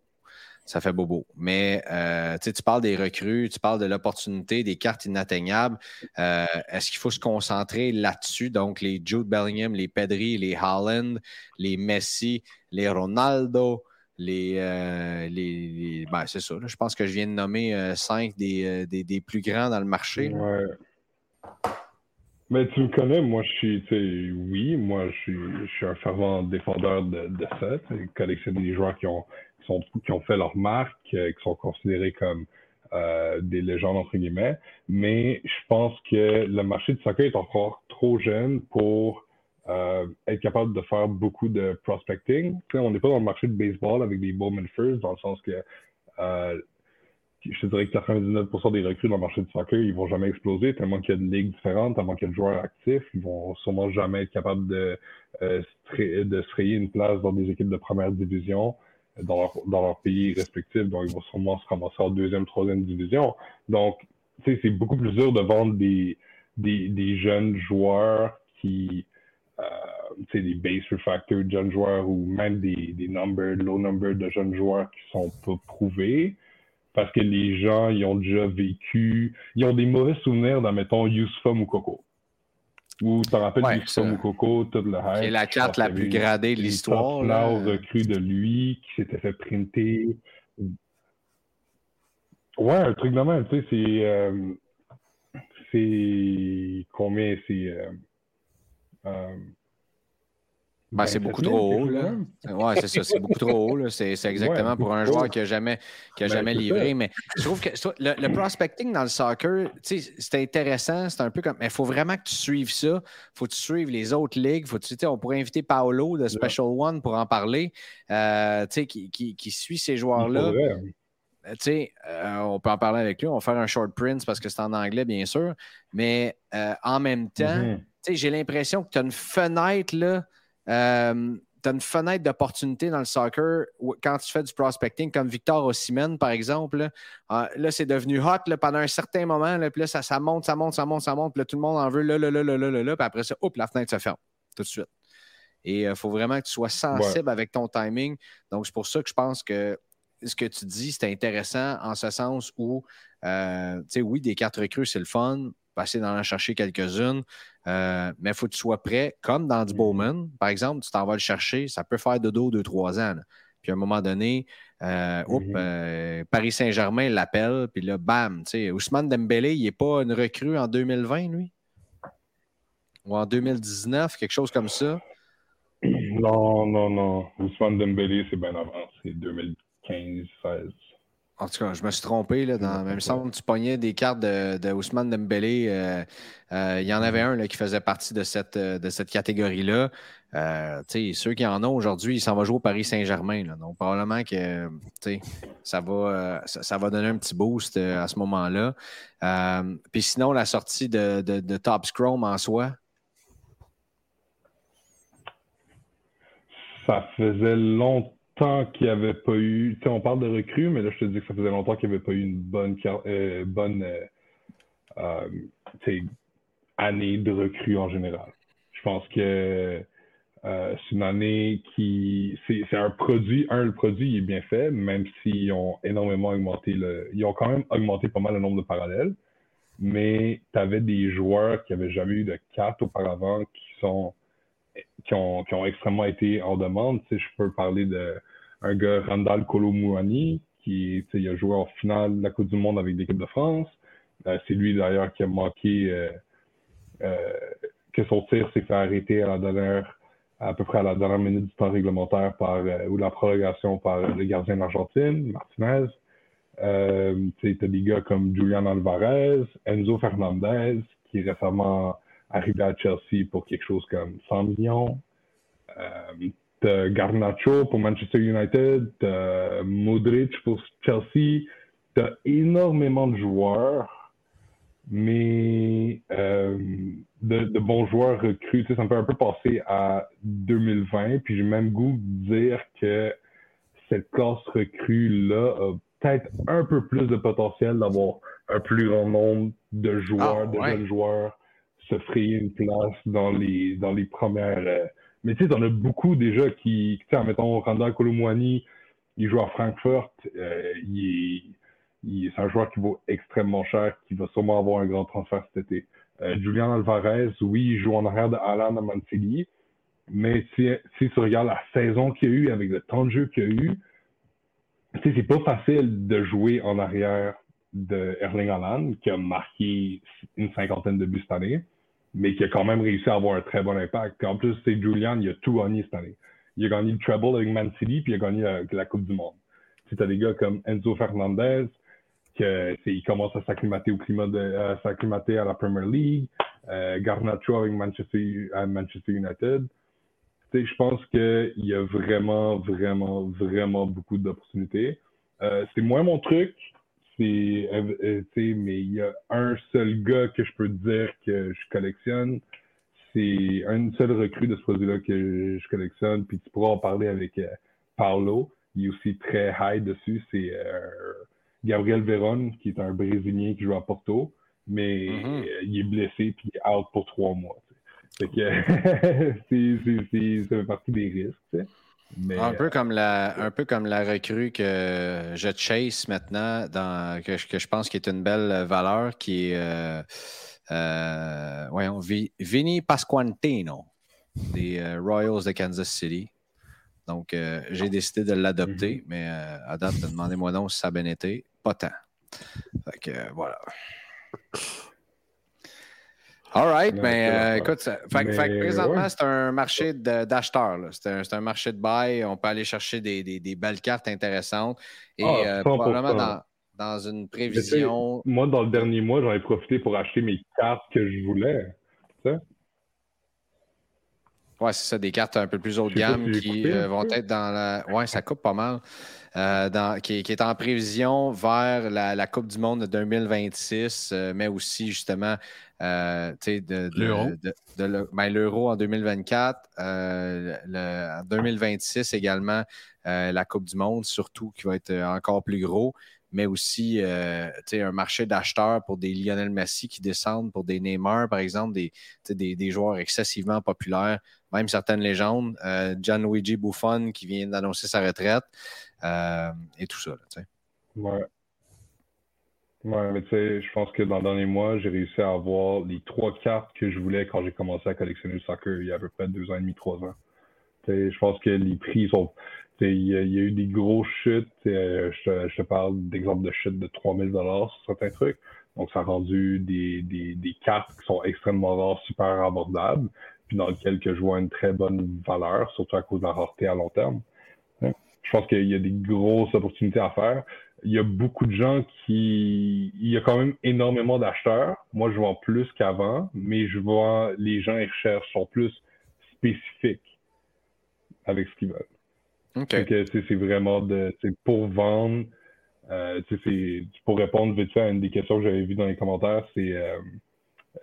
ça fait bobo. Mais euh, tu parles des recrues, tu parles de l'opportunité, des cartes inatteignables. Euh, est-ce qu'il faut se concentrer là-dessus? Donc, les Jude Bellingham, les Pedri, les Holland, les Messi, les Ronaldo, les. Euh, les, ben, c'est ça. je pense que je viens de nommer cinq des, des, plus grands dans le marché. Ouais. Mais tu me connais, moi je suis, oui, moi je suis, je suis un fervent défendeur de, de ça, collectionner des joueurs qui ont qui ont fait leur marque, euh, qui sont considérés comme euh, des légendes entre guillemets. Mais je pense que le marché du soccer est encore trop jeune pour euh, être capable de faire beaucoup de prospecting. on n'est pas dans le marché de baseball avec des Bowman First, dans le sens que je te dirais que 99% des recrues dans le marché du soccer, ils vont jamais exploser, tellement qu'il y a de ligues différentes, tellement qu'il y a de joueurs actifs, ils vont sûrement jamais être capables de, de se frayer une place dans des équipes de première division dans leur, dans leur pays respectif, donc ils vont sûrement se ramasser en deuxième, troisième division. Donc, c'est beaucoup plus dur de vendre des, jeunes joueurs qui, euh, des base refactor jeunes joueurs ou même des, des number, low number de jeunes joueurs qui sont pas prouvés parce que les gens, ils ont déjà vécu, ils ont des mauvais souvenirs dans, mettons, Youssef ou Coco. Ou tu te rappelles ouais, du Coco, tout le. C'est la carte la plus gradée de l'histoire. Là, recrue de lui qui s'était fait printer. Ouais, un truc de même, tu sais, c'est. Euh, c'est. Combien c'est. Euh, euh, ben, c'est beaucoup trop haut. Ouais, c'est ça, c'est beaucoup trop haut. C'est, exactement pour un joueur qui n'a jamais, qui a ben, jamais livré. Mais je trouve que le, prospecting dans le soccer, c'est intéressant. C'est un peu comme. Mais il faut vraiment que tu suives ça. Il faut que tu suives les autres ligues. Faut on pourrait inviter Paolo de Special One pour en parler, euh, qui, qui, qui, suit ces joueurs-là. Euh, euh, on peut en parler avec lui. On va faire un short print parce que c'est en anglais, bien sûr. Mais euh, en même temps, mm-hmm. j'ai l'impression que tu as une fenêtre là. Euh, tu as une fenêtre d'opportunité dans le soccer quand tu fais du prospecting, comme Victor Osimhen, par exemple. Là, ah, c'est devenu hot pendant un certain moment. Là, puis là, ça, ça, monte, ça monte, ça monte, ça monte. Puis là, tout le monde en veut là, là, là, là, là, là, Puis après ça, hop, la fenêtre se ferme tout de suite. Et il euh, faut vraiment que tu sois sensible avec ton timing. Donc, c'est pour ça que je pense que ce que tu dis, c'est intéressant en ce sens où, euh, tu sais, oui, des cartes recrues, c'est le fun, passer d'en en chercher quelques-unes. Euh, mais il faut que tu sois prêt, comme dans du. Bowman, par exemple, tu t'en vas le chercher, ça peut faire de dos deux, trois ans. Puis à un moment donné, euh, euh, Paris Saint-Germain l'appelle, puis là, bam, tu sais, Ousmane Dembélé, il n'est pas une recrue en 2020, lui? Ou en 2019, quelque chose comme ça? Non, non, non. Ousmane Dembélé, c'est bien avant. C'est 2015, 16. En tout cas, je me suis trompé. Là, dans, même semble tu pognais des cartes de, de Ousmane Dembélé. Euh, euh, il y en avait un là, qui faisait partie de cette, de cette catégorie-là. Euh, ceux qui en ont aujourd'hui, il s'en va jouer au Paris Saint-Germain. Donc, probablement que ça va, ça, va donner un petit boost à ce moment-là. Puis sinon, la sortie de, de, de Top Scrum en soi, ça faisait longtemps qu'il n'y avait pas eu. Tu sais, on parle de recrues, mais là, je te dis que ça faisait longtemps qu'il n'y avait pas eu une bonne, euh, bonne euh, euh, année de recrues en général. Je pense que c'est une année qui. C'est un produit. Un, le produit est bien fait, même s'ils ont énormément augmenté le. Ils ont quand même augmenté pas mal le nombre de parallèles. Mais tu avais des joueurs qui n'avaient jamais eu de carte auparavant qui sont qui ont, qui ont extrêmement été en demande. Tu sais, je peux parler de un gars, Randall Colomouani, qui a joué en finale de la Coupe du Monde avec l'équipe de France. Euh, c'est lui d'ailleurs qui a manqué euh, euh, que son tir s'est fait arrêter à la dernière, à peu près à la dernière minute du temps réglementaire par ou la prolongation par le gardien d'Argentine, Martinez. Tu as des gars comme Julian Alvarez, Enzo Fernandez, qui est récemment arrivé à Chelsea pour quelque chose comme 100 millions. Euh, t'as Garnacho pour Manchester United, t'as Modric pour Chelsea, t'as énormément de joueurs, mais euh, de, bons joueurs recrues. ça me fait un peu passer à 2020, puis j'ai même goût de dire que cette classe recrue-là a peut-être un peu plus de potentiel d'avoir un plus grand nombre de joueurs, ah, de jeunes joueurs, se frayer une place dans les, dans les premières. Euh, mais tu sais, t'en as beaucoup déjà qui, tu sais, mettons, Randall Colomwani, il joue à Francfort, euh, il est, c'est un joueur qui vaut extrêmement cher, qui va sûrement avoir un grand transfert cet été. Euh, Julian Alvarez, oui, il joue en arrière de Alan à Mancini, mais si, si tu regardes la saison qu'il y a eu avec le temps de jeu qu'il y a eu, tu sais, c'est pas facile de jouer en arrière de Erling Haaland, qui a marqué une cinquantaine de buts cette année mais qui a quand même réussi à avoir un très bon impact. en plus, c'est Julian, il a tout gagné cette année. Il a gagné le treble avec Man City, puis il a gagné la, Coupe du Monde. Tu as des gars comme Enzo Fernandez, qui il commence à s'acclimater au climat de, à s'acclimater à la Premier League, euh, Garnacho avec Manchester, à Manchester United. je pense qu'il y a vraiment, vraiment, vraiment beaucoup d'opportunités. Euh, c'est moins mon truc, euh, euh, mais il y a un seul gars que je peux dire que je collectionne. C'est un seul recrue de ce produit-là que je collectionne. Puis tu pourras en parler avec euh, Paulo. Il est aussi très high dessus. C'est Gabriel Veron, qui est un Brésilien qui joue à Porto. Mais mm-hmm. il est blessé puis il est out pour trois mois. Fait que ça fait partie des risques un, peu comme la, un peu comme la recrue que je chase maintenant, dans, que, je pense qui est une belle valeur, qui est euh, euh, voyons, Vinny Pasquantino des euh, Royals de Kansas City. Donc, j'ai décidé de l'adopter, mm-hmm. mais à date, demandez-moi donc si ça a bien été. Pas tant. Fait que voilà. All right, mais euh, écoute, fait, présentement, c'est un marché d'acheteurs. C'est un, marché de buy. On peut aller chercher des, des, belles cartes intéressantes. Et ah, euh, probablement dans, dans, une prévision. Moi, dans le dernier mois, j'en ai profité pour acheter mes cartes que je voulais. Ça? Ouais, c'est ça, des cartes un peu plus haut de gamme qui euh, vont être dans la. Ouais, ça coupe pas mal. dans, qui, qui, est en prévision vers la, la, Coupe du Monde de 2026, mais aussi justement euh, de, l'euro. Ben, l'euro en 2024, euh, en 2026 également, euh, la Coupe du Monde, surtout qui va être encore plus gros, mais aussi un marché d'acheteurs pour des Lionel Messi qui descendent, pour des Neymar, par exemple, des, des, joueurs excessivement populaires, même certaines légendes. Gianluigi Buffon qui vient d'annoncer sa retraite et tout ça. ouais. Ouais, mais tu sais, je pense que dans le dernier mois, j'ai réussi à avoir les trois cartes que je voulais quand j'ai commencé à collectionner le soccer il y a à peu près deux ans et demi, trois ans. Tu sais, je pense que les prix sont. Il y, a, il y a eu des gros chutes. Euh, je, te, parle d'exemples de chutes de 3000 sur certains trucs. Donc, ça a rendu des, des, des cartes qui sont extrêmement rares, super abordables. puis dans lequel que je vois une très bonne valeur, surtout à cause de la rareté à long terme. Je pense qu'il y a des grosses opportunités à faire. Il y a beaucoup de gens qui... Il y a quand même énormément d'acheteurs. Moi, je vends plus qu'avant, mais je vois les gens, ils recherchent, sont plus spécifiques avec ce qu'ils veulent. OK. c'est vraiment de, pour vendre, euh, pour répondre vite fait à une des questions que j'avais vues dans les commentaires, c'est euh,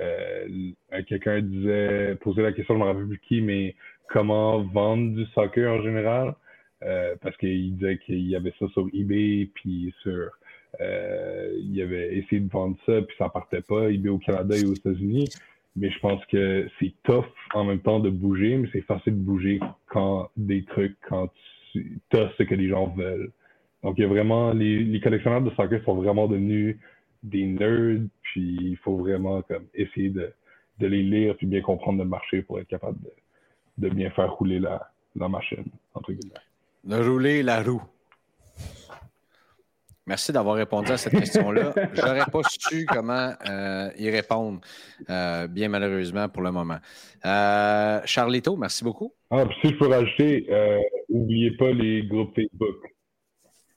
euh, quelqu'un disait, posait la question, je ne me rappelle plus qui, mais comment vendre du soccer en général? Euh, parce qu'il disait qu'il y avait ça sur eBay, puis sur euh, il avait essayé de vendre ça, puis ça partait pas, eBay au Canada et aux États-Unis. Mais je pense que c'est tough en même temps de bouger, mais c'est facile de bouger quand des trucs, quand tu as ce que les gens veulent. Donc, il y a vraiment, les, les collectionneurs de soccer sont vraiment devenus des nerds, puis il faut vraiment comme, essayer de, de les lire puis bien comprendre le marché pour être capable de, de bien faire rouler la, la machine, entre guillemets. De rouler la roue. Merci d'avoir répondu à cette question-là. Je n'aurais pas su comment euh, y répondre, euh, bien malheureusement pour le moment. Euh, Charlito, merci beaucoup. Ah, puis si je peux rajouter, n'oubliez pas les groupes Facebook.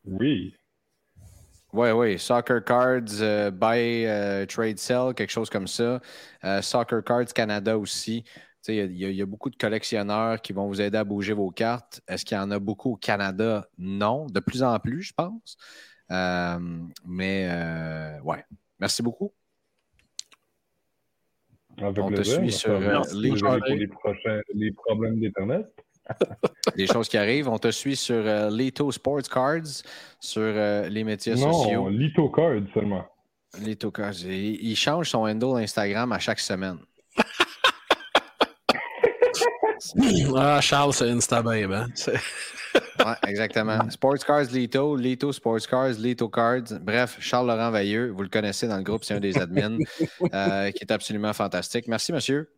Oui. Oui, oui. Soccer Cards, Buy, Trade Sell, quelque chose comme ça. Soccer Cards Canada aussi. Il y, y, a beaucoup de collectionneurs qui vont vous aider à bouger vos cartes. Est-ce qu'il y en a beaucoup au Canada? Non. De plus en plus, je pense. Euh, mais euh, ouais, merci beaucoup. on te suit sur euh, les, les, prochains, les problèmes d'Internet. les choses qui arrivent. On te suit sur Lito Sports Cards, sur les métiers sociaux. Non, Lito Cards seulement. Lito Cards. Il, il, change son handle Instagram à chaque semaine. ah, Charles, c'est Instababe. Hein? ouais, exactement. Sports Cars Lito, Lito Sports Cars, Lito Cards. Bref, Charles-Laurent Veilleux, vous le connaissez dans le groupe, c'est un des admins euh, qui est absolument fantastique. Merci, monsieur.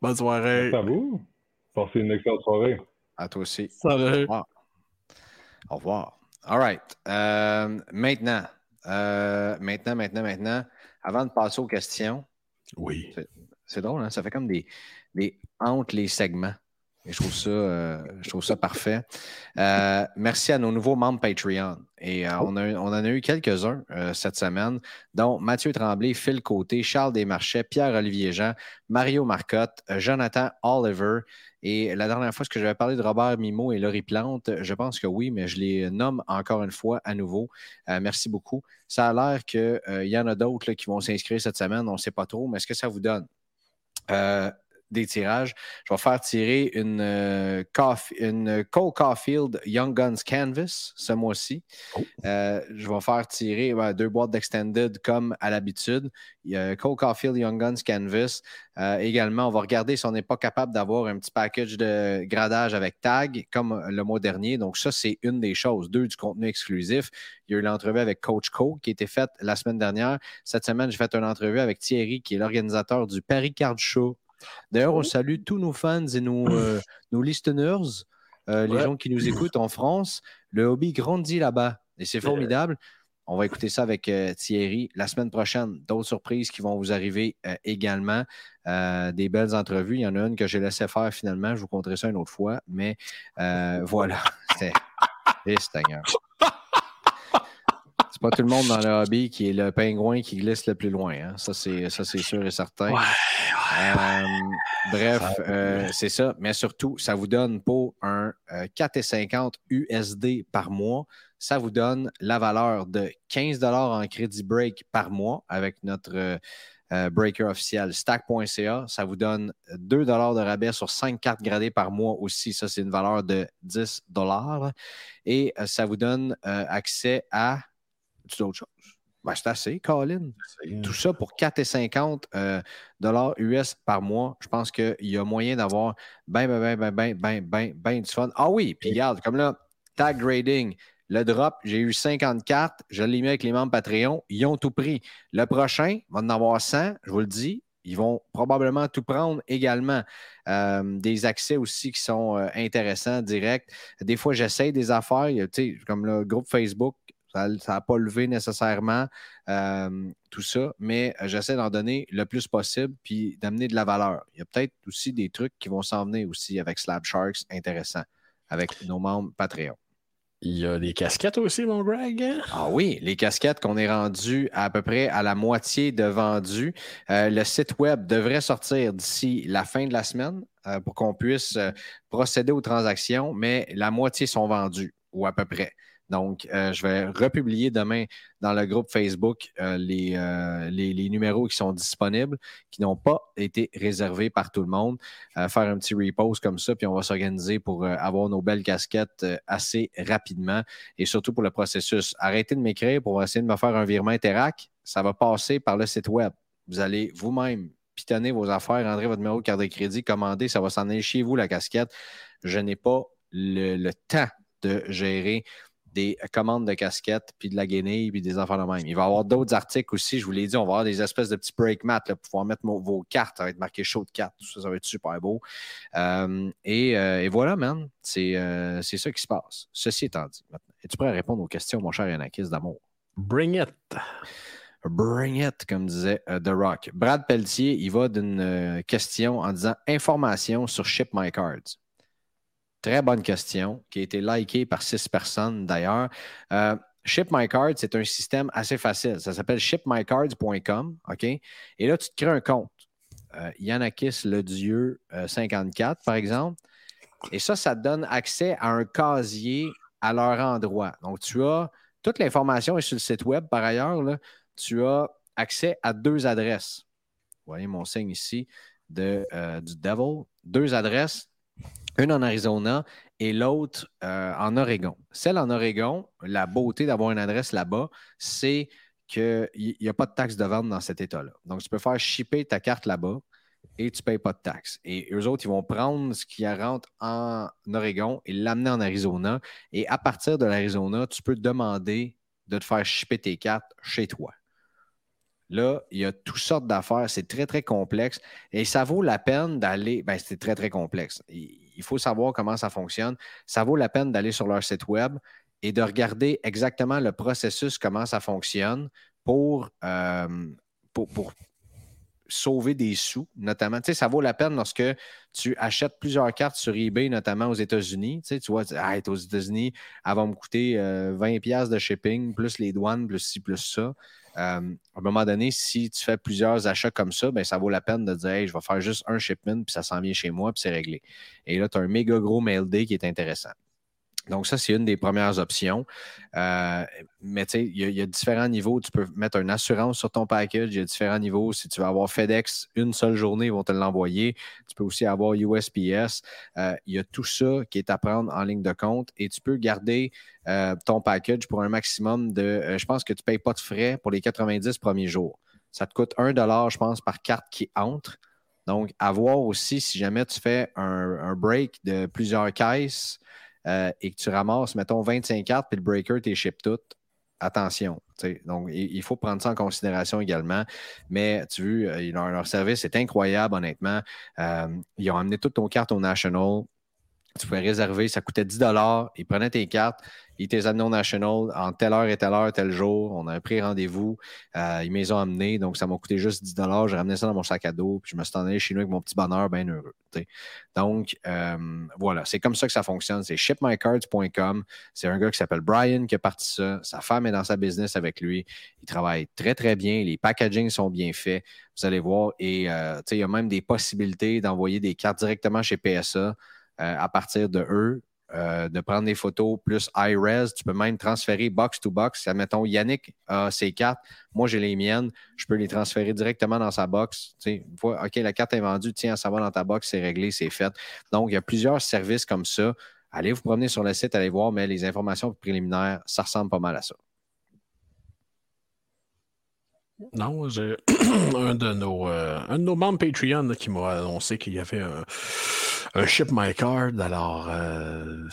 Bonne soirée. Merci à vous. Passez une excellente soirée. À toi aussi. Salut. Au revoir. All right. Euh, maintenant, euh, maintenant, maintenant, maintenant, avant de passer aux questions. Oui. C'est drôle, hein? ça fait comme des, des entre les segments. Et je trouve ça, euh, je trouve ça parfait. Euh, merci à nos nouveaux membres Patreon. Et euh, on, a, on, en a eu quelques-uns cette semaine, dont Mathieu Tremblay, Phil Côté, Charles Desmarchais, Pierre-Olivier Jean, Mario Marcotte, Jonathan Oliver. Et la dernière fois, ce que j'avais parlé de Robert Mimo et Laurie Plante, je pense que oui, mais je les nomme encore une fois à nouveau. merci beaucoup. Ça a l'air qu'il y en a d'autres qui vont s'inscrire cette semaine. On ne sait pas trop, mais est-ce que ça vous donne? Uh, des tirages. Je vais faire tirer une, euh, une Cole Caulfield Young Guns Canvas ce mois-ci. Oh. Euh, je vais faire tirer deux boîtes d'Extended comme à l'habitude. Cole Caulfield Young Guns Canvas. Euh, également, on va regarder si on n'est pas capable d'avoir un petit package de gradage avec tag comme le mois dernier. Donc, ça, c'est une des choses. Deux, du contenu exclusif. Il y a eu l'entrevue avec Coach Cole qui a été faite la semaine dernière. Cette semaine, j'ai fait une entrevue avec Thierry, qui est l'organisateur du Paris Card Show D'ailleurs, on salue tous nos fans et nos, euh, nos listeners, euh, les gens qui nous écoutent en France. Le hobby grandit là-bas et c'est formidable. On va écouter ça avec euh, Thierry la semaine prochaine. D'autres surprises qui vont vous arriver également. des belles entrevues. Il y en a une que j'ai laissé faire finalement. Je vous conterai ça une autre fois. Mais voilà. C'est c'est pas tout le monde dans le hobby qui est le pingouin qui glisse le plus loin. Hein. Ça, c'est, ça, c'est sûr et certain. Euh, bref, euh, c'est ça. Mais surtout, ça vous donne pour un 4,50 euh, USD par mois. Ça vous donne la valeur de 15 en crédit break par mois avec notre breaker officiel stack.ca. Ça vous donne 2 de rabais sur 5 cartes gradées par mois aussi. Ça, c'est une valeur de 10 Et ça vous donne accès à d'autres choses. Ben, c'est assez, Colin. Tout ça pour 4,50 euh, dollars US par mois. Je pense qu'il y a moyen d'avoir ben, ben, ben, ben, ben, ben, ben, ben du fun. Ah oui, puis regarde, comme là, tag grading, le drop, j'ai eu 50 cartes, je l'ai mis avec les membres Patreon, ils ont tout pris. Le prochain, va en avoir 100, je vous le dis, ils vont probablement tout prendre également. Euh, des accès aussi qui sont euh, intéressants, directs. Des fois, j'essaye des affaires, comme le groupe Facebook, Ça n'a pas levé nécessairement euh, tout ça, mais j'essaie d'en donner le plus possible puis d'amener de la valeur. Il y a peut-être aussi des trucs qui vont s'en venir aussi avec Slab Sharks intéressants, avec nos membres Patreon. Il y a des casquettes aussi, mon Greg. Ah oui, les casquettes qu'on est rendu à, peu près à la moitié de vendus. Euh, le site web devrait sortir d'ici la fin de la semaine euh, pour qu'on puisse euh, procéder aux transactions, mais la moitié sont vendus, ou à peu près. Donc, euh, je vais republier demain dans le groupe Facebook euh, euh, les, numéros qui sont disponibles, qui n'ont pas été réservés par tout le monde. faire un petit repose comme ça, puis on va s'organiser pour avoir nos belles casquettes assez rapidement et surtout pour le processus. Arrêtez de m'écrire pour essayer de me faire un virement Interac. Ça va passer par le site web. Vous allez vous-même pitonner vos affaires, rentrer votre numéro de carte de crédit, commander, ça va s'en aller chez vous, la casquette. Je n'ai pas le temps de gérer des commandes de casquettes, puis de la guenille, puis des affaires de même. Il va y avoir d'autres articles aussi, je vous l'ai dit, on va avoir des espèces de petits break mats pour pouvoir mettre vos cartes, ça va être marqué show de cartes, tout ça, ça va être super beau. Euh, euh, et, voilà, man, euh, c'est ça qui se passe. Ceci étant dit, es-tu prêt à répondre aux questions, mon cher Yanakis d'amour? Bring it! Bring it, comme disait The Rock. Brad Pelletier, il va d'une question en disant information sur Ship My Cards. Très bonne question qui a été likée par six personnes d'ailleurs. Euh, Ship My Card, c'est un système assez facile. Ça s'appelle shipmycards.com. Et là, tu te crées un compte. Euh, Yanakis Le Dieu 54, euh, par exemple. Et ça, ça te donne accès à un casier à leur endroit. Donc, tu as toute l'information est sur le site web. Par ailleurs, tu as accès à deux adresses. Vous voyez mon signe ici de, du Devil. Deux adresses une en Arizona et l'autre euh, en Oregon. Celle en Oregon, la beauté d'avoir une adresse là-bas, c'est qu'il n'y a pas de taxe de vente dans cet État-là. Donc, tu peux faire shipper ta carte là-bas et tu ne payes pas de taxes. Et eux autres, ils vont prendre ce qui rentre en Oregon et l'amener en Arizona. Et à partir de l'Arizona, tu peux demander de te faire shipper tes cartes chez toi. Là, il y a toutes sortes d'affaires. C'est très, très complexe. Et ça vaut la peine d'aller. Ben, c'est très, très complexe. Faut savoir comment ça fonctionne. Ça vaut la peine d'aller sur leur site web et de regarder exactement le processus, comment ça fonctionne pour, euh, pour, sauver des sous, notamment. Tu sais, ça vaut la peine lorsque tu achètes plusieurs cartes sur eBay, notamment aux États-Unis. Tu, sais, tu vois, ah, aux États-Unis, elles vont me coûter 20 euh, 20$ de shipping, plus les douanes, plus ci, plus ça. Euh, à un moment donné, si tu fais plusieurs achats comme ça, ben, ça vaut la peine de dire je vais faire juste un shipment, puis ça s'en vient chez moi, puis c'est réglé. Et là, tu as un méga gros mail day qui est intéressant. Donc, ça, c'est une des premières options. Euh, mais tu sais, il y, a différents niveaux. Tu peux mettre une assurance sur ton package. Il y a différents niveaux. Si tu veux avoir FedEx une seule journée, ils vont te l'envoyer. Tu peux aussi avoir USPS. Euh, il y a tout ça qui est à prendre en ligne de compte et tu peux garder euh, ton package pour un maximum de. je pense que tu ne payes pas de frais pour les 90 premiers jours. Ça te coûte un dollar, je pense, par carte qui entre. Donc, à voir aussi si jamais tu fais un, un break de plusieurs caisses. Euh, et que tu ramasses, mettons, 25 cartes, puis le breaker, tu ship toutes, attention. Donc, il, faut prendre ça en considération également. Mais tu vois, euh, leur, service est incroyable, honnêtement. Euh, ils ont amené toutes ton cartes au National. Tu pouvais réserver, ça coûtait 10 Ils prenaient tes cartes, ils étaient amenés au National en telle heure et telle heure, tel jour. On a pris rendez-vous. Euh, ils m'ont amené, donc ça m'a coûté juste 10 J'ai ramené ça dans mon sac à dos, puis je me suis en allé chez nous avec mon petit bonheur bien heureux. Donc, euh, voilà, c'est comme ça que ça fonctionne. C'est shipmycards.com. C'est un gars qui s'appelle Brian qui a parti ça. Sa femme est dans sa business avec lui. Il travaille très, très bien. Les packagings sont bien faits. Vous allez voir. Et euh, il y a même des possibilités d'envoyer des cartes directement chez PSA. Euh, à partir de eux, euh, de prendre des photos plus high-res. Tu peux même transférer box to box. Admettons, Yannick a ses cartes, moi j'ai les miennes, je peux les transférer directement dans sa box. Tu sais, OK, la carte est vendue, tiens, ça va dans ta box, c'est réglé, c'est fait. Donc, il y a plusieurs services comme ça. Allez vous promener sur le site, allez voir, mais les informations préliminaires, ça ressemble pas mal à ça. Non, j'ai un, de nos, euh, un de nos membres Patreon qui m'a annoncé qu'il y avait un, un Ship My Card. Alors, euh,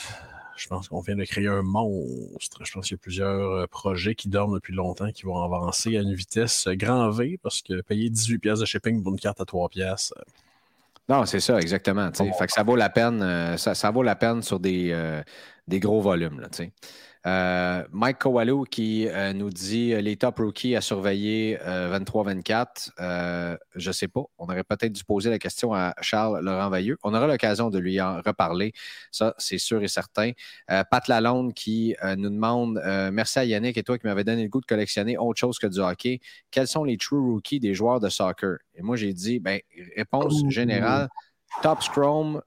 je pense qu'on vient de créer un monstre. Je pense qu'il y a plusieurs euh, projets qui dorment depuis longtemps qui vont avancer à une vitesse grand V parce que payer 18 pièces de shipping pour une carte à 3 pièces. Non, c'est ça, exactement. Fait que ça vaut la peine, ça, vaut la peine sur des, des gros volumes. Là, Euh, Mike Kowalou qui euh, nous dit les top rookies à surveiller 23-24. je ne sais pas. On aurait peut-être dû poser la question à Charles Laurent Vailleux. On aura l'occasion de lui en reparler. Ça, c'est sûr et certain. Pat Lalonde qui nous demande Merci à Yannick et toi qui m'avais donné le goût de collectionner autre chose que du hockey. Quels sont les true rookies des joueurs de soccer? Et moi, j'ai dit ben, réponse générale Top Scrum,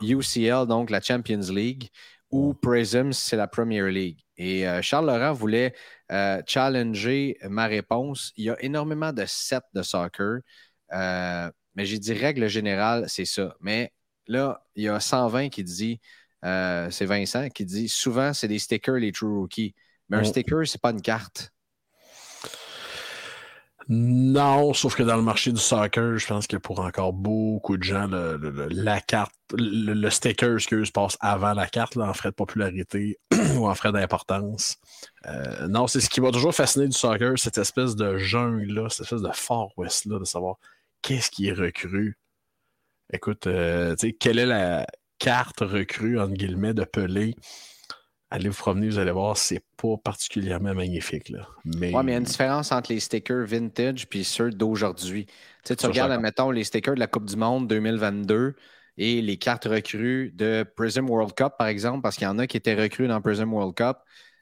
UCL, donc la Champions League ou Prism, c'est la Premier League. Et euh, Charles Laurent voulait euh, challenger ma réponse. Il y a énormément de sets de soccer, euh, mais j'ai dit règle générale, c'est ça. Mais là, il y a 120 qui dit, c'est Vincent qui dit souvent, c'est des stickers, les True Rookies. Mais un mm. sticker, c'est pas une carte. Non, sauf que dans le marché du soccer, je pense que pour encore beaucoup de gens, la carte, le, sticker, excuse, passe avant la carte en frais de popularité ou en frais d'importance. Euh, non, c'est ce qui m'a toujours fasciné du soccer, cette espèce de jungle-là, cette espèce de Far West-là, de savoir qu'est-ce qui est recru. Écoute, euh, tu sais, quelle est la carte recrue, entre guillemets, de Pelé? Allez vous promener, vous allez voir, c'est pas particulièrement magnifique. Là. Mais... Oui, mais il y a une différence entre les stickers vintage et ceux d'aujourd'hui. Tu, sais, tu regardes, admettons, les stickers de la Coupe du Monde 2022 et les cartes recrues de Prism World Cup, par exemple, parce qu'il y en a qui étaient recrues dans Prism World Cup.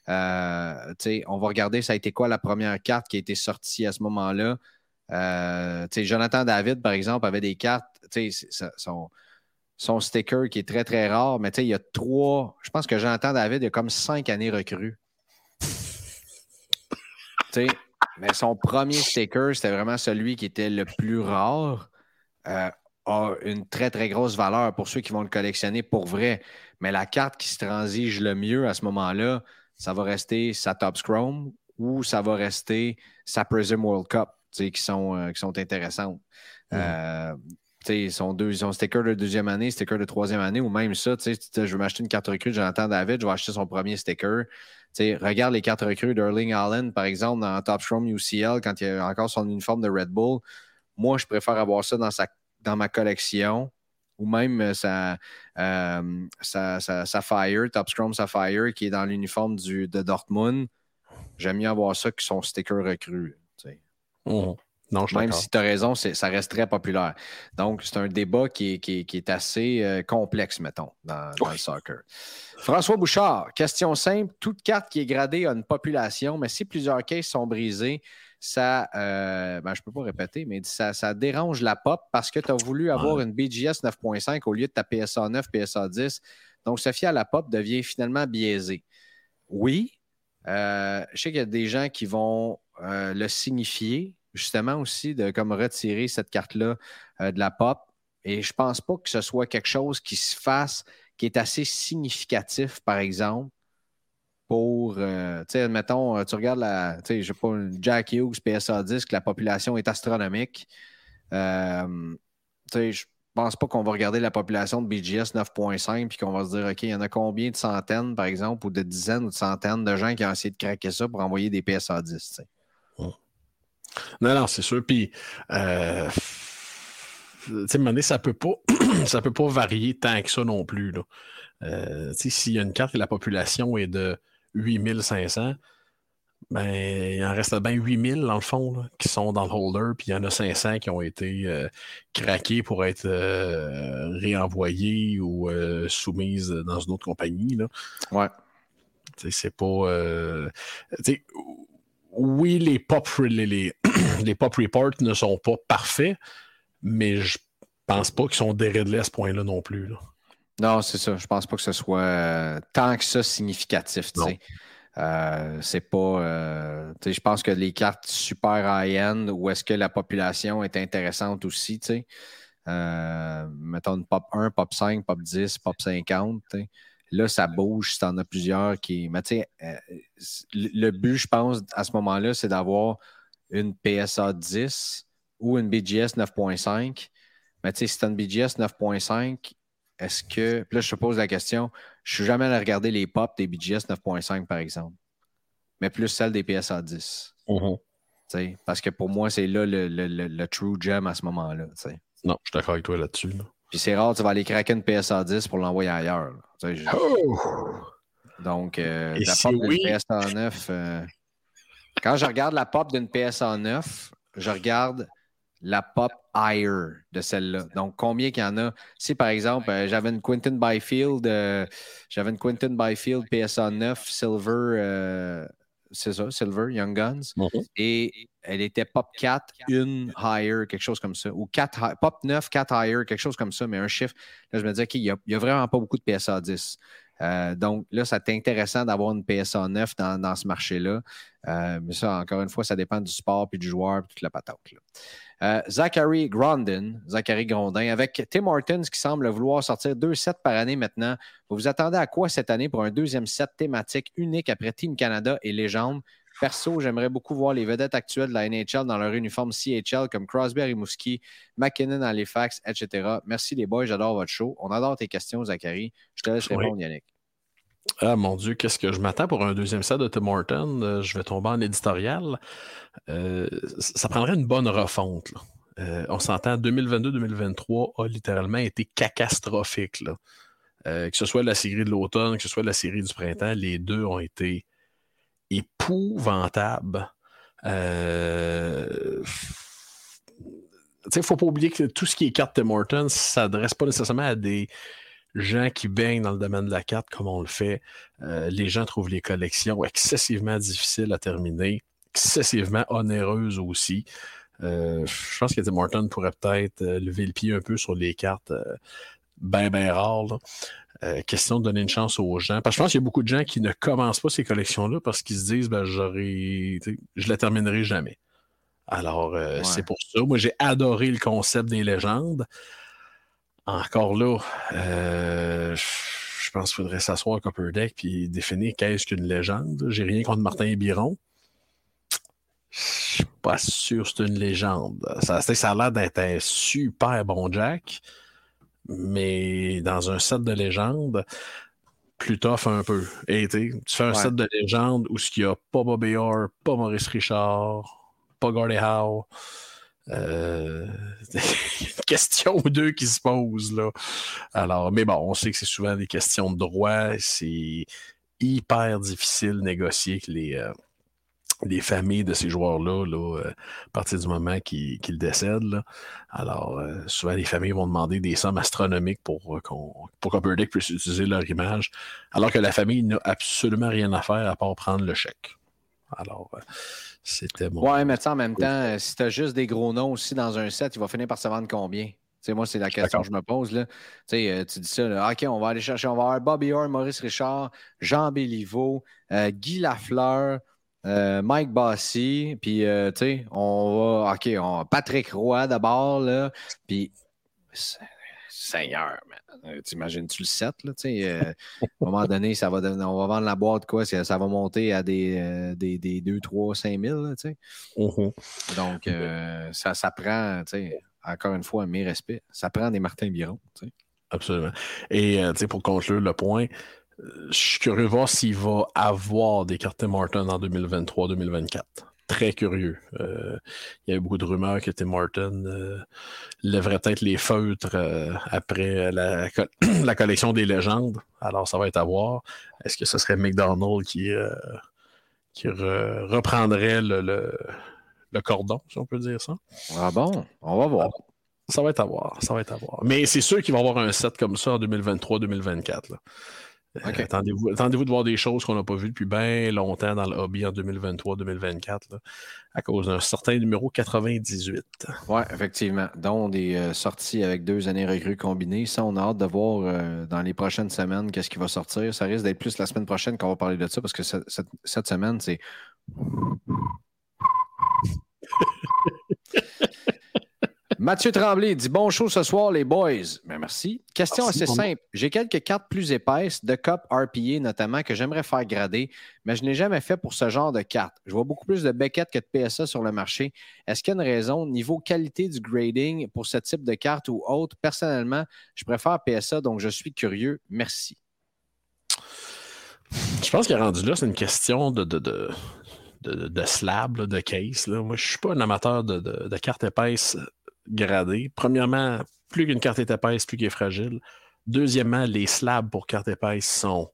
Euh, on va regarder ça a été quoi la première carte qui a été sortie à ce moment-là? Euh, Jonathan David, par exemple, avait des cartes. Son, son sticker qui est très, très rare. Mais tu sais, il y a trois. Je pense que j'entends David, il y a comme cinq années recrues. tu sais, mais son premier sticker, c'était vraiment celui qui était le plus rare. Euh, a une très, très grosse valeur pour ceux qui vont le collectionner pour vrai. Mais la carte qui se transige le mieux à ce moment-là, ça va rester sa Top Scrum ou ça va rester sa Prism World Cup, qui sont, euh, qui sont intéressantes. Euh, ils sont deux, sticker de deuxième année, sticker de troisième année, ou même ça, je veux m'acheter une carte recrue, j'entends David, je vais acheter son premier sticker. regarde les cartes recrues d'Erling Allen, par exemple, dans Top Strom UCL, quand il a encore son uniforme de Red Bull. Moi, je préfère avoir ça dans, sa, ma collection, ou même euh, sa, euh, sa, sa, Fire, Top Scrum Sapphire, qui est dans l'uniforme de Dortmund. J'aime mieux avoir ça que son sticker Même si tu as raison, ça reste très populaire. Donc, c'est un débat qui est, assez euh, complexe, mettons, dans, le soccer. François Bouchard, question simple. Toute carte qui est gradée a une population, mais si plusieurs cases sont brisées, ça, euh, ben, je ne peux pas répéter, mais ça, ça dérange la pop parce que tu as voulu avoir une BGS 9.5 au lieu de ta PSA 9, PSA 10. Donc, Sophia la pop devient finalement biaisée. Oui, euh, je sais qu'il y a des gens qui vont le signifier, justement aussi de comme retirer cette carte-là euh, de la pop. Et je pense pas que ce soit quelque chose qui se fasse, qui est assez significatif, par exemple, pour, euh, tu sais, admettons, euh, tu regardes la, tu sais, je sais pas, Jack Hughes, PSA 10, que la population est astronomique. Tu sais, je pense pas qu'on va regarder la population de BGS 9.5 puis qu'on va se dire, OK, il y en a combien de centaines, par exemple, ou de dizaines ou de centaines de gens qui ont essayé de craquer ça pour envoyer des PSA 10, tu. Non, non, c'est sûr. Puis, euh, tu sais, ça peut pas, ça peut pas varier tant que ça non plus. Euh, s'il y a une carte et la population est de 8500, ben, il en reste bien 8000 dans le fond qui sont dans le holder, puis il y en a 500 qui ont été euh, craqués pour être euh, réenvoyés ou soumises dans une autre compagnie. Là. Ouais. C'est pas oui, les pop, les, les, pop reports ne sont pas parfaits, mais je pense pas qu'ils sont déréglés à ce point-là non plus. Non, c'est ça. Je pense pas que ce soit euh, tant que ça significatif. Euh, c'est pas. Euh, je pense que les cartes super high-end, où est-ce que la population est intéressante aussi, mettons une pop 1, pop 5, pop 10, pop 50. Là, ça bouge si tu en as plusieurs qui. Mais tu sais, euh, le but, je pense, à ce moment-là, c'est d'avoir une PSA 10 ou une BGS 9.5. Mais tu sais, si tu as une BGS 9.5, est-ce que. Puis là, je te pose la question. Je suis jamais allé regarder les pop des BGS 9.5, par exemple. Mais plus celle des PSA 10. Uh-huh. Parce que pour moi, c'est là le, true gem à ce moment-là. Non, je suis d'accord avec toi là-dessus. Puis c'est rare, tu vas aller craquer une PSA 10 pour l'envoyer ailleurs. Oh! Donc, euh, la pop oui- d'une PSA 9, euh, quand je regarde la pop d'une PSA 9, je regarde la pop higher de celle-là. Donc, combien qu'il y en a? Si, par exemple, euh, j'avais une Quentin Byfield, j'avais une Quentin Byfield PSA 9 Silver, c'est ça, Silver, Young Guns, Mhm. et elle était pop 4, une higher, quelque chose comme ça, ou 4, hi- pop 9, 4 higher, quelque chose comme ça, mais un chiffre. Là, je me disais, OK, il n'y a vraiment pas beaucoup de PSA 10. Euh, donc là, c'est intéressant d'avoir une PSA 9 dans, dans ce marché-là. Euh, mais ça, encore une fois, ça dépend du sport, puis du joueur, puis toute la patente. là. Euh, Zachary Grondin, Zachary Grondin, avec Tim Hortons qui semble vouloir sortir deux sets par année maintenant. Vous vous attendez à quoi cette année pour un deuxième set thématique unique après Team Canada et Légende? Perso, j'aimerais beaucoup voir les vedettes actuelles de la NHL dans leur uniforme CHL comme Crosby à Rimouski, McKinnon à Halifax, etc. Merci les boys, j'adore votre show. On adore tes questions, Zachary. Je te laisse Oui. répondre, Yannick. Ah mon Dieu, qu'est-ce que je m'attends pour un deuxième set de Tim Horton? Euh, je vais tomber en éditorial. Euh, ça prendrait une bonne refonte. là. Euh, on s'entend, 2022-2023 a littéralement été catastrophique. là. Que ce soit la série de l'automne, que ce soit la série du printemps, les deux ont été épouvantables. Euh, il ne faut pas oublier que tout ce qui est carte Tim Hortons ne s'adresse pas nécessairement à des gens qui baignent dans le domaine de la carte comme on le fait. Euh, les gens trouvent les collections excessivement difficiles à terminer, excessivement onéreuses aussi. Euh, je pense que Tim Hortons pourrait peut-être lever le pied un peu sur les cartes ben, ben rares. Euh, question de donner une chance aux gens. Parce que je pense qu'il y a beaucoup de gens qui ne commencent pas ces collections-là parce qu'ils se disent ben, sais, je la terminerai jamais. Alors, euh, Ouais. c'est pour ça. Moi, j'ai adoré le concept des légendes. Encore là, euh, je pense qu'il faudrait s'asseoir à Copper Deck puis définir qu'est-ce qu'une légende. J'ai rien contre Martin Biron. Je suis pas sûr que c'est une légende. Ça, ça a l'air d'être un super bon Jack, mais dans un set de légende, plus tough un peu. Et tu fais un Ouais. set de légende où il n'y a pas Bobby Orr, pas Maurice Richard, pas Gordie Howe. Euh, une question ou deux qui se posent là. Alors, mais bon, on sait que c'est souvent des questions de droit. C'est hyper difficile de négocier avec les, euh, les familles de ces joueurs-là là, euh, à partir du moment qu'ils décèdent. là. Alors, euh, souvent, les familles vont demander des sommes astronomiques pour, euh, qu'on pour Deck puisse utiliser leur image, alors que la famille n'a absolument rien à faire à part prendre le chèque. Alors, euh, c'était mon. Ouais, mais tu sais, en même temps, si tu as juste des gros noms aussi dans un set, il va finir par se vendre combien? Tu sais, moi, c'est la question que je me pose. Là. Tu euh, dis ça, là, OK, on va aller chercher, on va avoir Bobby Orr, Maurice Richard, Jean Béliveau, euh, Guy Lafleur, euh, Mike Bossy, puis, euh, tu sais, on va, OK, on, Patrick Roy d'abord, là, puis, Seigneur, man. T'imagines-tu le set, là, tu sais, euh, à un moment donné, ça va devenir- on va vendre la boîte, quoi, ça, ça va monter à des, des, des 2, 3, 5 000, là, tu sais. Mhm. Donc, ça, ça prend, tu sais, encore une fois, mes respects, ça prend des Martin Biron. tu sais. Absolument. Et tu sais, pour conclure le point, je suis curieux de voir s'il va avoir des cartes Tim Hortons en 2023-2024. Très curieux. Euh, il y avait beaucoup de rumeurs que Tim Horton euh, lèverait peut-être les feutres euh, après la, co- la collection des légendes. Alors, ça va être à voir. Est-ce que ce serait McDonald qui, qui re- reprendrait le, le- le cordon, si on peut dire ça? Ah bon? On va voir. Ça va être à voir. Ça va être à voir. Mais c'est sûr qu'il va y avoir un set comme ça en 2023-2024. Euh. Attendez-vous attendez-vous de voir des choses qu'on n'a pas vues depuis bien longtemps dans le hobby en 2023-2024 là, à cause d'un certain numéro 98. Oui, effectivement. Dont des euh, sorties avec deux années recrues combinées. Ça, on a hâte de voir euh, dans les prochaines semaines qu'est-ce qui va sortir. Ça risque d'être plus la semaine prochaine qu'on va parler de ça parce que ce- cette, cette semaine, c'est. Mathieu Tremblay dit bon show ce soir, les boys. Ben, merci. Question Merci, assez simple. J'ai quelques cartes plus épaisses de Cup RPA notamment que j'aimerais faire grader, mais je n'ai jamais fait pour ce genre de cartes. Je vois beaucoup plus de Beckett que de PSA sur le marché. Est-ce qu'il y a une raison niveau qualité du grading pour ce type de carte ou autre? Personnellement, je préfère PSA, donc je suis curieux. Merci. Je pense qu'il est rendu là, c'est une question de, de, de, de, de slab, là, de case. là. Moi, je ne suis pas un amateur de, de, de cartes épaisses gradées. Premièrement, plus qu'une carte est épaisse, plus qu'elle est fragile. Deuxièmement, les slabs pour cartes épaisses sont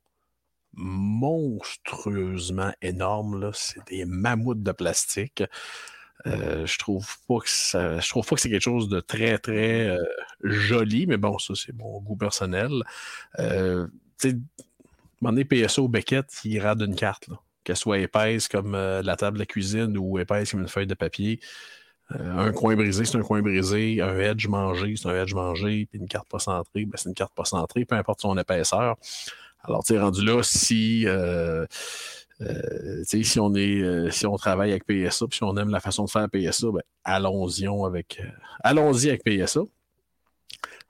monstrueusement énormes. C'est des mammouths de plastique. Euh, je trouve pas que je trouve pas que c'est quelque chose de très, très euh, joli, mais bon, ça, c'est mon goût personnel. Euh, tu sais, PSO au Beckett, il rade une carte, qu'elle soit épaisse comme euh, la table de la cuisine ou épaisse comme une feuille de papier. Un coin brisé, c'est un coin brisé. Un edge mangé, c'est un edge mangé. Puis une carte pas centrée, ben, c'est une carte pas centrée, peu importe son épaisseur. Alors, tu sais, rendu là, si euh, si on est euh, si on travaille avec PSA, puis si on aime la façon de faire PSA, ben, allons-y avec euh, allons-y avec PSA.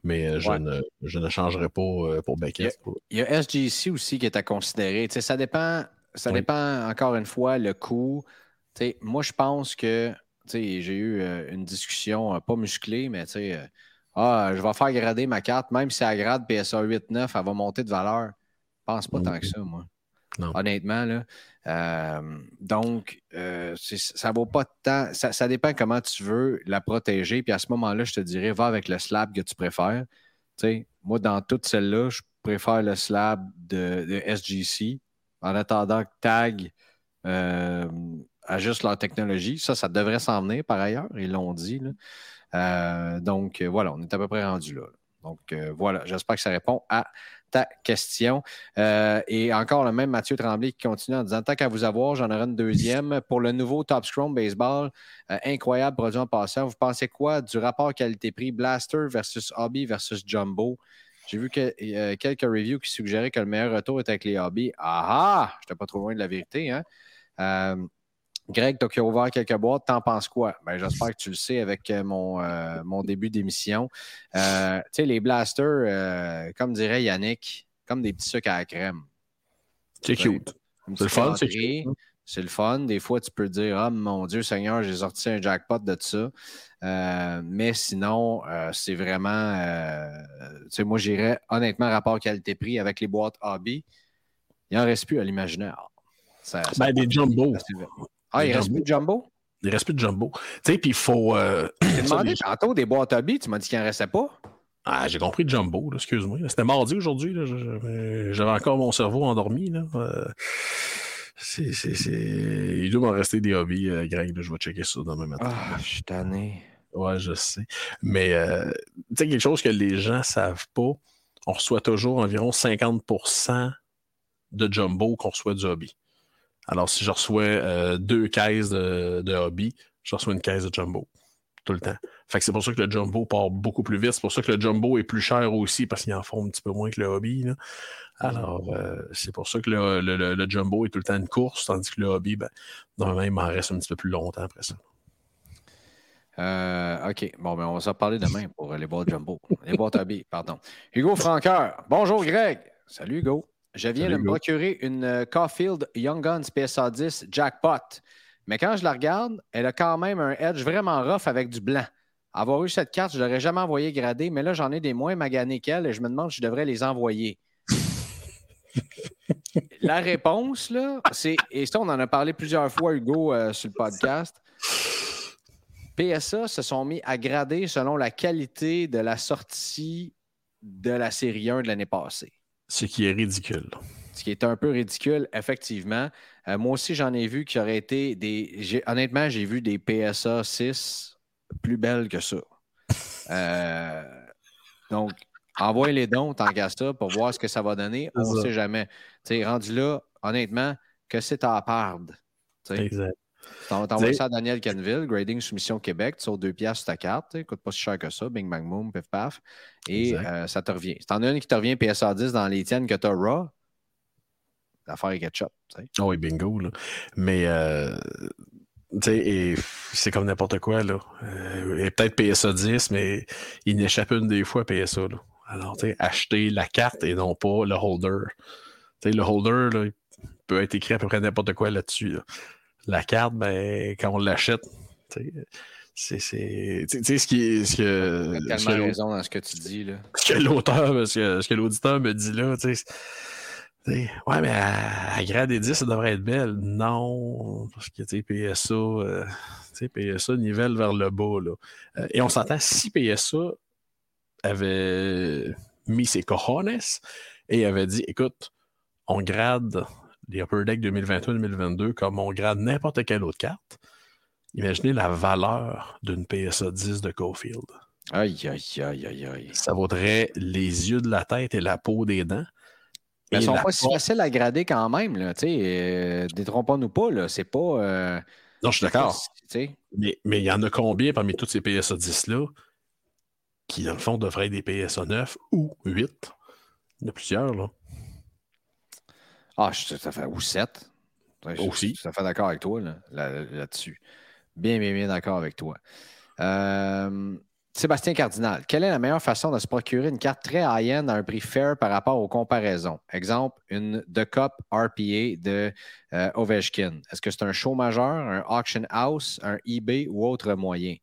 Mais je, ne, je, ne, changerai pas pour Beckett. Il y, a, SGC aussi qui est à considérer. ça dépend, ça dépend encore une fois le coût. moi, je pense que j'ai eu une discussion pas musclée, mais ah, je vais faire grader ma carte, même si elle grade PSA 8-9, elle va monter de valeur. Je pense pas tant que ça, moi. Honnêtement, là. Euh, donc, euh, ça vaut pas de temps. Ça, dépend comment tu veux la protéger. Puis à ce moment-là, je te dirais, va avec le slab que tu préfères. moi, dans toutes celles-là, je préfère le slab de, SGC. En attendant que Tag euh, ajuste leur technologie. Ça, ça devrait s'en venir par ailleurs. Ils l'ont dit. donc, voilà, on est à peu près rendu là. Donc, voilà, j'espère que ça répond à ta question. Euh, et encore le même Mathieu Tremblay qui continue en disant Tant qu'à vous avoir, j'en aurai une deuxième. Pour le nouveau Top Scrum Baseball, euh, incroyable produit en passant. Vous pensez quoi du rapport qualité-prix Blaster versus Hobby versus Jumbo? J'ai vu que, euh, quelques reviews qui suggéraient que le meilleur retour était avec les Hobby. Ah ah! Je n'étais pas trop loin de la vérité. Hein? Greg, tu as ouvert quelques boîtes, t'en penses quoi? Ben, J'espère que tu le sais avec euh, mon, euh, mon début d'émission. Euh, tu sais, les blasters, comme dirait Yannick, comme des petits sucres à la crème. C'est cute. C'est le fun, c'est C'est le fun. Des fois, tu peux dire Ah, mon Dieu Seigneur, j'ai sorti un jackpot de ça. mais sinon, c'est vraiment. tu sais, moi, j'irais honnêtement rapport qualité-prix avec les boîtes hobby. Il n'en reste plus à l'imaginaire. ben, des jumbo. Ah, il reste plus de jumbo? Il reste plus de jumbo. Tu sais, puis il faut. Euh... J'ai demandé tantôt des boîtes à billes, tu m'as dit qu'il n'en restait pas. Ah, j'ai compris de jumbo, excuse-moi. C'était mardi aujourd'hui. J'avais encore mon cerveau endormi. Là. Euh. Il doit m'en rester des hobbies, euh, Greg. Je vais checker ça demain matin. Ah, je suis tanné. Ouais, je sais. Mais euh, tu sais, quelque chose que les gens ne savent pas, on reçoit toujours environ 50% de jumbo qu'on reçoit du hobby. Alors, si je reçois euh, deux caisses de, hobby, je reçois une caisse de jumbo tout le temps. Fait que c'est pour ça que le jumbo part beaucoup plus vite. C'est pour ça que le jumbo est plus cher aussi parce qu'il en font un petit peu moins que le hobby. Alors, euh, c'est pour ça que le, jumbo est tout le temps une course, tandis que le hobby, ben, normalement, il m'en reste un petit peu plus longtemps après ça. Euh, OK. Bon, ben, on va s'en parler demain pour les boîtes jumbo. les boîtes hobby, pardon. Hugo Franqueur. Bonjour, Greg. Salut, Hugo. Je viens de me procurer une euh, Caulfield Young Guns PSA 10 Jackpot. Mais quand je la regarde, elle a quand même un edge vraiment rough avec du blanc. Avoir eu cette carte, je ne l'aurais jamais envoyé grader, mais là, j'en ai des moins maganés qu'elle et je me demande si je devrais les envoyer. la réponse, là, c'est, et ça, on en a parlé plusieurs fois, Hugo, euh, sur le podcast. PSA se sont mis à grader selon la qualité de la sortie de la série 1 de l'année passée. Ce qui est ridicule. Ce qui est un peu ridicule, effectivement. Euh, moi aussi, j'en ai vu qui auraient été des. Honnêtement, j'ai vu des PSA 6 plus belles que ça. Euh, donc, envoie les dons, tant qu'à ça, pour voir ce que ça va donner. On ne sait jamais. Tu sais, rendu là, honnêtement, que c'est à perdre. Exact. T'envoies ça à Daniel Canville, Grading Soumission Québec, tu sors deux piastres sur ta carte, ça coûte pas si cher que ça, Bing Bang Boom, pif paf, et euh, ça te revient. Si t'en as une qui te revient PSA 10 dans les tiennes que t'as Raw, l'affaire est ketchup. Oh oui, bingo. Là. Mais euh, c'est comme n'importe quoi. Là. Euh, et peut-être PSA 10, mais il n'échappe une des fois PSA. Là. Alors, acheter la carte et non pas le holder. le holder, là, il peut être écrit à peu près n'importe quoi là-dessus. là dessus la carte, ben, quand on l'achète, c'est ce qui ce que tu as tellement raison dans ce que tu dis là. Ce que l'auteur ce que, l'auditeur me dit là tu sais ouais mais à, grade 10 ça devrait être belle non parce que tu sais PSA euh, PSA nivelle vers le bas là. Euh, et on s'entend si PSA avait mis ses cojones et avait dit écoute on grade les Upper Deck 2021-2022 comme on grade n'importe quelle autre carte, imaginez la valeur d'une PSA 10 de Cofield. Aïe, aïe, aïe, aïe, aïe. Ça vaudrait les yeux de la tête et la peau des dents. Mais ils sont pas si faciles à grader quand même, là. Tu sais, euh, détrompons-nous pas, là. C'est pas. euh, Non, je suis d'accord. Mais mais il y en a combien parmi tous ces PSA 10-là qui, dans le fond, devraient être des PSA 9 ou 8? Il y en a plusieurs, là. Ah, je suis tout à fait. Ou 7. Je suis Aussi. tout à fait d'accord avec toi là, là- là-dessus. bien, bien, bien d'accord avec toi. Euh, Sébastien Cardinal, quelle est la meilleure façon de se procurer une carte très high-end à un prix fair par rapport aux comparaisons? Exemple, une The Cup RPA de euh, Ovechkin. Est-ce que c'est un show majeur, un auction house, un eBay ou autre moyen?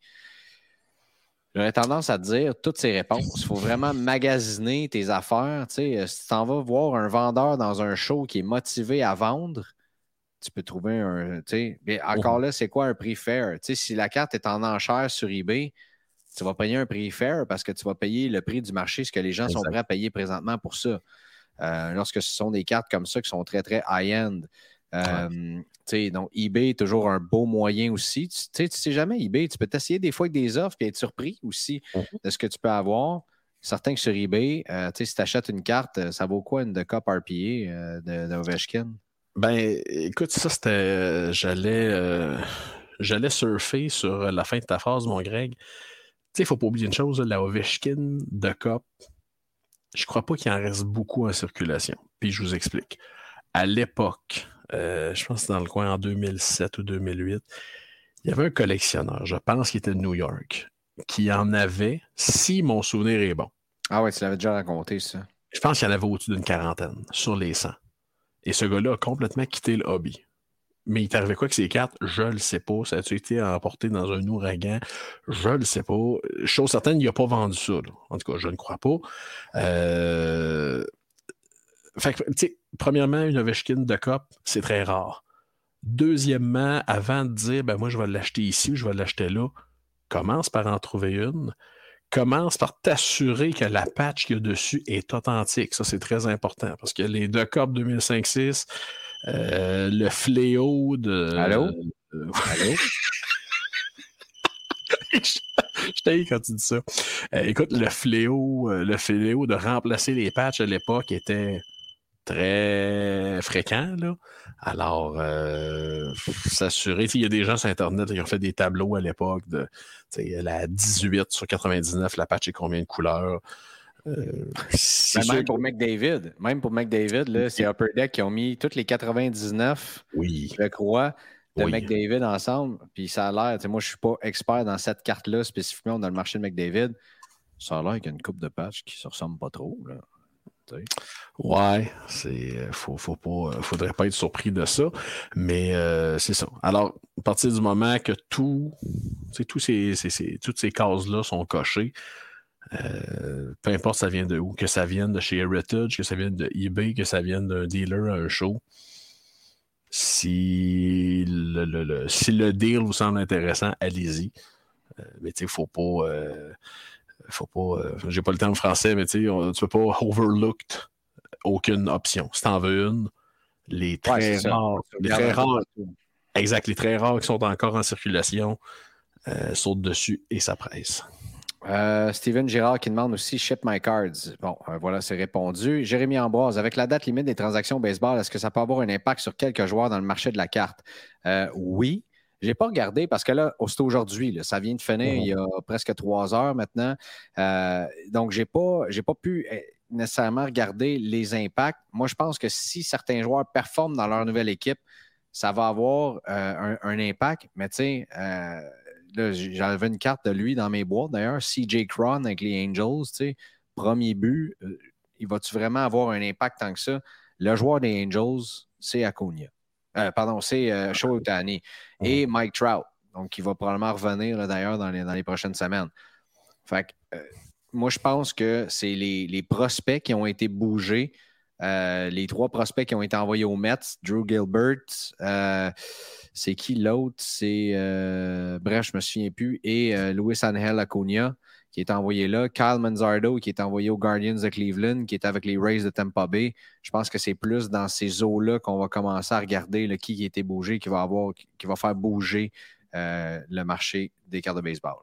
J'aurais tendance à te dire toutes ces réponses. Il faut vraiment magasiner tes affaires. Tu sais, si tu t'en vas voir un vendeur dans un show qui est motivé à vendre, tu peux trouver un. tu sais, Mais encore là, c'est quoi un prix fair? Tu sais, si la carte est en enchère sur eBay, tu vas payer un prix fair parce que tu vas payer le prix du marché, ce que les gens sont prêts à payer présentement pour ça. Euh, lorsque ce sont des cartes comme ça qui sont très, très high-end. Euh, donc, eBay est toujours un beau moyen aussi. Tu sais, tu sais jamais eBay, tu peux t'essayer des fois avec des offres et être surpris aussi Mhm. de ce que tu peux avoir. Certains que sur eBay, euh, si tu achètes une carte, ça vaut quoi une de Cup RPA euh, de, de Ovechkin? Ben, écoute, ça, c'était. euh, J'allais. J'allais surfer sur la fin de ta phrase, mon Greg. Tu sais, il ne faut pas oublier une chose, la Ovechkin de Cop, je crois pas qu'il en reste beaucoup en circulation. Puis je vous explique. À l'époque, euh, je pense que c'est dans le coin en 2007 ou 2008, il y avait un collectionneur, je pense qu'il était de New York, qui en avait, si mon souvenir est bon, Ah ouais, tu l'avais déjà raconté, ça. je pense qu'il y en avait au-dessus d'une quarantaine sur les 100. Et ce gars-là a complètement quitté le hobby. Mais il t'arrivait quoi avec ces cartes? Je le sais pas. Ça a-tu été emporté dans un ouragan? Je le sais pas. Chose certaine, il n'a pas vendu ça. là. En tout cas, je ne crois pas. Euh... Fait que, tu sais, premièrement, une Ovechkin de cop, c'est très rare. Deuxièmement, avant de dire, ben moi, je vais l'acheter ici ou je vais l'acheter là, commence par en trouver une commence par t'assurer que la patch qu'il y a dessus est authentique. Ça, c'est très important parce que les deux Cup 2005-6, euh, le fléau de. Allô? euh, Allô? je t'ai quand tu dis ça. Euh, écoute, le fléau, le fléau de remplacer les patchs à l'époque était très fréquent. Là. Alors, euh, faut s'assurer. Il y a des gens sur Internet qui ont fait des tableaux à l'époque de la 18 sur 99, la patch est combien de couleurs? Euh, Ben, même pour McDavid, même pour McDavid, là, c'est Upper Deck qui ont mis toutes les 99, Oui. je crois, de Oui. McDavid ensemble. Puis ça a l'air, moi, je suis pas expert dans cette carte-là, spécifiquement dans le marché de McDavid. Ça a l'air qu'il y a une coupe de patch qui se ressemble pas trop. Là. Ouais, c'est euh, faut, pas, euh, faudrait pas être surpris de ça, mais euh, c'est ça. Alors, à partir du moment que tout, tous ces, toutes ces cases-là sont cochées, peu importe ça vient de où, que ça vienne de chez Heritage, que ça vienne de eBay, que ça vienne d'un dealer à un show, si le, deal vous semble intéressant, allez-y. Mais tu sais, faut pas. Faut pas. euh, J'ai pas le terme français, mais tu sais, tu peux pas overlooked aucune option. Si t'en veux une, les très rares, les très rares, exact, les très rares qui sont encore en circulation euh, sautent dessus et ça presse. Euh, Steven Girard qui demande aussi Ship My Cards. Bon, euh, voilà, c'est répondu. Jérémy Ambroise, avec la date limite des transactions baseball, est-ce que ça peut avoir un impact sur quelques joueurs dans le marché de la carte? Euh, oui. Je n'ai pas regardé parce que là, c'est aujourd'hui. Ça vient de finir Mhm. il y a presque trois heures maintenant. Euh, donc, je n'ai pas, j'ai pas pu eh, nécessairement regarder les impacts. Moi, je pense que si certains joueurs performent dans leur nouvelle équipe, ça va avoir euh, un, un impact. Mais tu sais, euh, là, j'avais une carte de lui dans mes boîtes d'ailleurs, CJ Cron avec les Angels, tu sais, premier but, euh, il va-tu vraiment avoir un impact tant que ça? Le joueur des Angels, c'est Acuna. Euh, pardon, c'est euh, Shohei Ohtani et Mike Trout. Donc, il va probablement revenir d'ailleurs dans les, dans les prochaines semaines. Fait que, euh, moi, je pense que c'est les, les prospects qui ont été bougés. euh, les trois prospects qui ont été envoyés aux Mets, Drew Gilbert, c'est qui l'autre? C'est, bref, je me souviens plus, et Luis Angel Acuna, qui est envoyé là. Kyle Manzardo, qui est envoyé aux Guardians de Cleveland, qui est avec les Rays de Tampa Bay. Je pense que c'est plus dans ces eaux-là qu'on va commencer à regarder le qui, a été bougé, qui va, avoir, qui va faire bouger euh, le marché des cartes de baseball.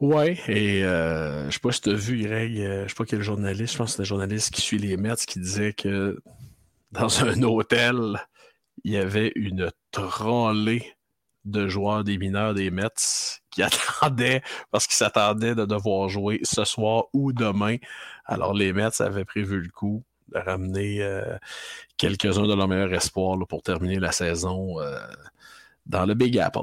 Ouais, et euh, je sais pas si tu as vu, Greg, euh, je sais pas quel journaliste, je pense que c'est un journaliste qui suit les Mets qui disait que dans un hôtel, il y avait une trollée de joueurs des mineurs des Mets qui attendaient parce qu'ils s'attendaient de devoir jouer ce soir ou demain. Alors les Mets avaient prévu le coup de ramener euh, quelques-uns de leurs meilleurs espoirs pour terminer la saison euh, dans le Big Apple.